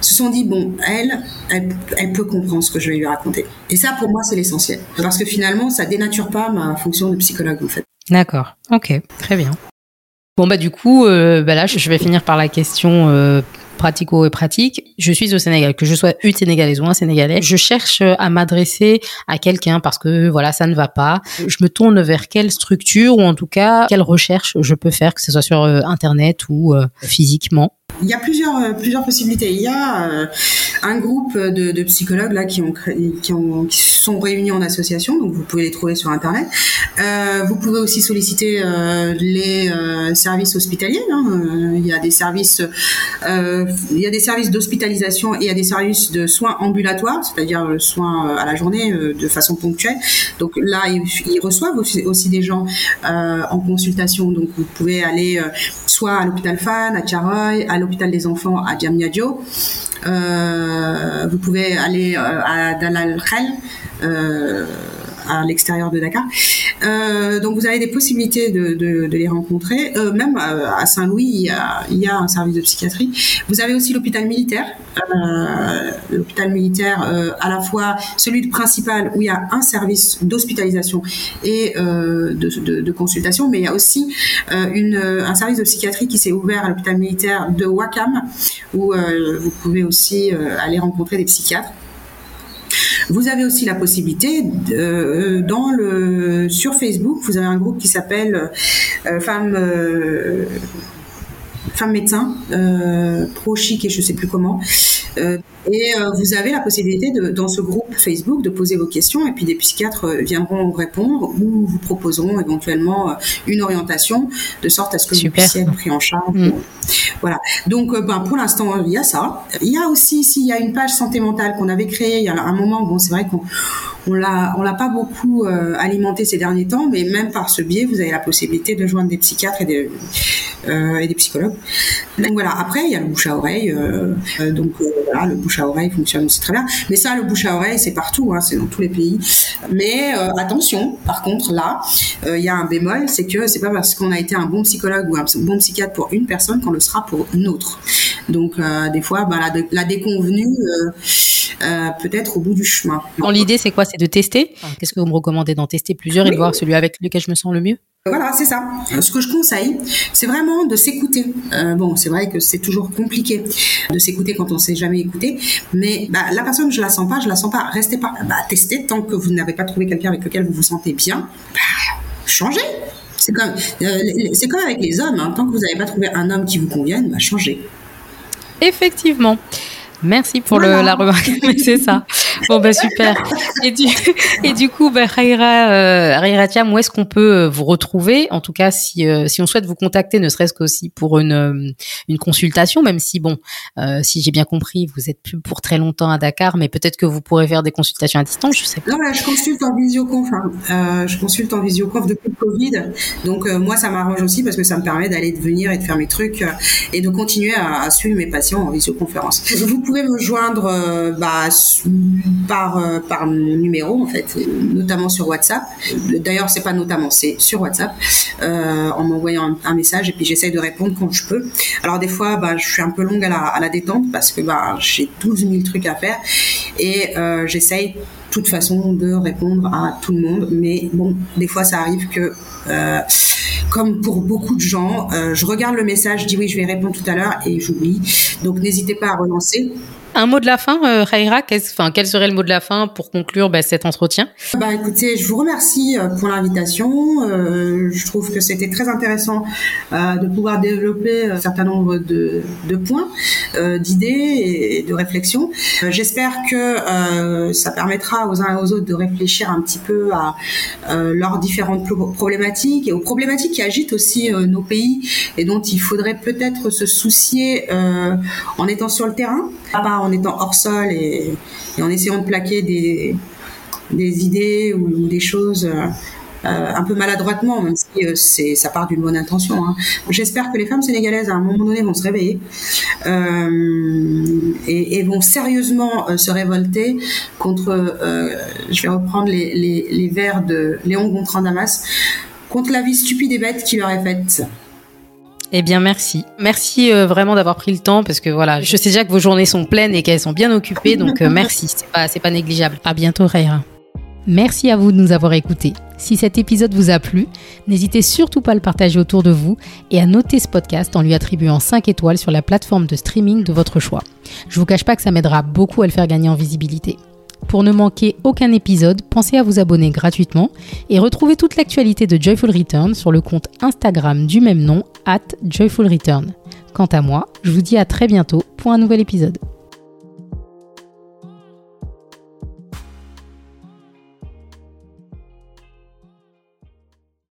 S2: se sont dit bon, elle, elle, elle, peut comprendre ce que je vais lui raconter. Et ça, pour moi, c'est l'essentiel, parce que finalement, ça dénature pas ma fonction de psychologue en fait.
S1: D'accord. Ok. Très bien. Bon bah du coup, euh, bah là, je vais finir par la question euh, pratico et pratique. Je suis au Sénégal, que je sois une sénégalaise ou un sénégalais, je cherche à m'adresser à quelqu'un parce que voilà, ça ne va pas. Je me tourne vers quelle structure ou en tout cas quelle recherche je peux faire, que ce soit sur euh, internet ou physiquement.
S2: Il y a plusieurs, euh, plusieurs possibilités. Il y a euh, un groupe de, psychologues là qui ont, qui ont qui sont réunis en association, donc vous pouvez les trouver sur internet. Euh, vous pouvez aussi solliciter les services hospitaliers. Hein. Il y a des services, il y a des services d'hospitalisation et il y a des services de soins ambulatoires, c'est-à-dire soins à la journée de façon ponctuelle. Donc là, ils, reçoivent aussi, aussi, des gens en consultation. Donc vous pouvez aller soit à l'hôpital Fan, à Charoy, à l'hôpital des enfants à Diamniadio. Euh, vous pouvez aller euh, à Dalal Khel, à, l'extérieur de Dakar. Euh, donc vous avez des possibilités de, de, de les rencontrer. Euh, même à Saint-Louis, il y, a, un service de psychiatrie. Vous avez aussi l'hôpital militaire. Euh, l'hôpital militaire, euh, à la fois celui principal où il y a un service d'hospitalisation et de, de, de, consultation, mais il y a aussi un service de psychiatrie qui s'est ouvert à l'hôpital militaire de Wakam où vous pouvez aussi aller rencontrer des psychiatres. Vous avez aussi la possibilité euh, dans le sur Facebook, vous avez un groupe qui s'appelle euh, Femmes euh, médecins, pro chic et je sais plus comment. Et euh, vous avez la possibilité, de, dans ce groupe Facebook, de poser vos questions et puis des psychiatres euh, viendront répondre ou vous proposeront éventuellement euh, une orientation de sorte à ce que vous puissiez être pris en charge. Mm. Voilà. Donc, ben, pour l'instant, il y a ça. Il y a aussi, s'il y a une page santé mentale qu'on avait créée il y a un moment, bon, c'est vrai qu'on on l'a on l'a pas beaucoup alimenté ces derniers temps, mais même par ce biais, vous avez la possibilité de joindre des psychiatres et des et des psychologues. Donc voilà. Après, il y a le bouche à oreille. donc voilà, le bouche à oreille fonctionne aussi très bien. Mais ça, le bouche à oreille, c'est partout, hein, c'est dans tous les pays. Mais euh, attention, par contre, là, euh, il y a un bémol, c'est que c'est pas parce qu'on a été un bon psychologue ou un bon psychiatre pour une personne qu'on le sera pour une autre. Donc, euh, des fois, bah, la, déconvenue. peut-être au bout du chemin.
S1: L'idée, c'est quoi? C'est de tester. Qu'est-ce que vous me recommandez d'en tester plusieurs et de voir celui avec lequel je me sens le mieux?
S2: Voilà, c'est ça. Ce que je conseille, c'est vraiment de s'écouter. Euh, bon, c'est vrai que c'est toujours compliqué de s'écouter quand on s'est jamais écouté, mais bah, la personne, je la sens pas, je la sens pas. Restez pas, bah, testez tant que vous n'avez pas trouvé quelqu'un avec lequel vous vous sentez bien. Bah, changez. C'est comme, euh, c'est comme avec les hommes. Hein. Tant que vous n'avez pas trouvé un homme qui vous convienne, bah, changez.
S1: Effectivement. Merci pour le, la remarque. c'est ça. Bon, bah, super. Et du, et du coup, bah, Raira, euh, Tiam, où est-ce qu'on peut euh, vous retrouver? En tout cas, si, euh, si on souhaite vous contacter, ne serait-ce qu'aussi pour une, euh, une consultation, même si, bon, euh, si j'ai bien compris, vous êtes plus pour très longtemps à Dakar, mais peut-être que vous pourrez faire des consultations à distance, je sais
S2: pas. Non, là, je consulte en visioconf. Hein. je consulte en visioconf depuis le Covid. Donc, moi, ça m'arrange aussi parce que ça me permet d'aller de venir et de faire mes trucs et de continuer à, à, suivre mes patients en visioconférence. Vous pouvez me joindre bah, par euh, par numéro en fait, notamment sur WhatsApp. D'ailleurs, c'est pas notamment, c'est sur WhatsApp euh, en m'envoyant un, message et puis j'essaye de répondre quand je peux. Alors des fois, bah, je suis un peu longue à la, à la détente parce que bah, j'ai 12 000 trucs à faire et euh, j'essaye de toute façon de répondre à tout le monde. Mais bon, des fois, ça arrive que euh, comme pour beaucoup de gens, euh, je regarde le message, je dis oui, je vais répondre tout à l'heure et j'oublie. Donc n'hésitez pas à relancer.
S1: Un mot de la fin, euh, Raira, quel serait le mot de la fin pour conclure bah, cet entretien?
S2: Bah écoutez, je vous remercie euh, pour l'invitation. Euh, je trouve que c'était très intéressant euh, de pouvoir développer un certain nombre de, points, d'idées et de réflexions. J'espère que ça permettra aux uns et aux autres de réfléchir un petit peu à leurs différentes problématiques et aux problématiques qui agitent aussi nos pays et dont il faudrait peut-être se soucier en étant sur le terrain en étant hors sol et, en essayant de plaquer des, idées ou, des choses euh, euh, un peu maladroitement, même si euh, ça part d'une bonne intention. Hein. J'espère que les femmes sénégalaises, à un moment donné, vont se réveiller et, vont sérieusement se révolter contre, je vais reprendre les, les, les vers de Léon Gontran Damas, contre la vie stupide et bête qui leur est faite.
S1: Eh bien, merci. Merci euh, vraiment d'avoir pris le temps parce que voilà, je sais déjà que vos journées sont pleines et qu'elles sont bien occupées, donc euh, merci. C'est pas, c'est pas négligeable. À bientôt, Raya. Merci à vous de nous avoir écoutés. Si cet épisode vous a plu, n'hésitez surtout pas à le partager autour de vous et à noter ce podcast en lui attribuant 5 étoiles sur la plateforme de streaming de votre choix. Je vous cache pas que ça m'aidera beaucoup à le faire gagner en visibilité. Pour ne manquer aucun épisode, pensez à vous abonner gratuitement et retrouvez toute l'actualité de Joyful Return sur le compte Instagram du même nom, at Joyful Return. Quant à moi, je vous dis à très bientôt pour un nouvel épisode.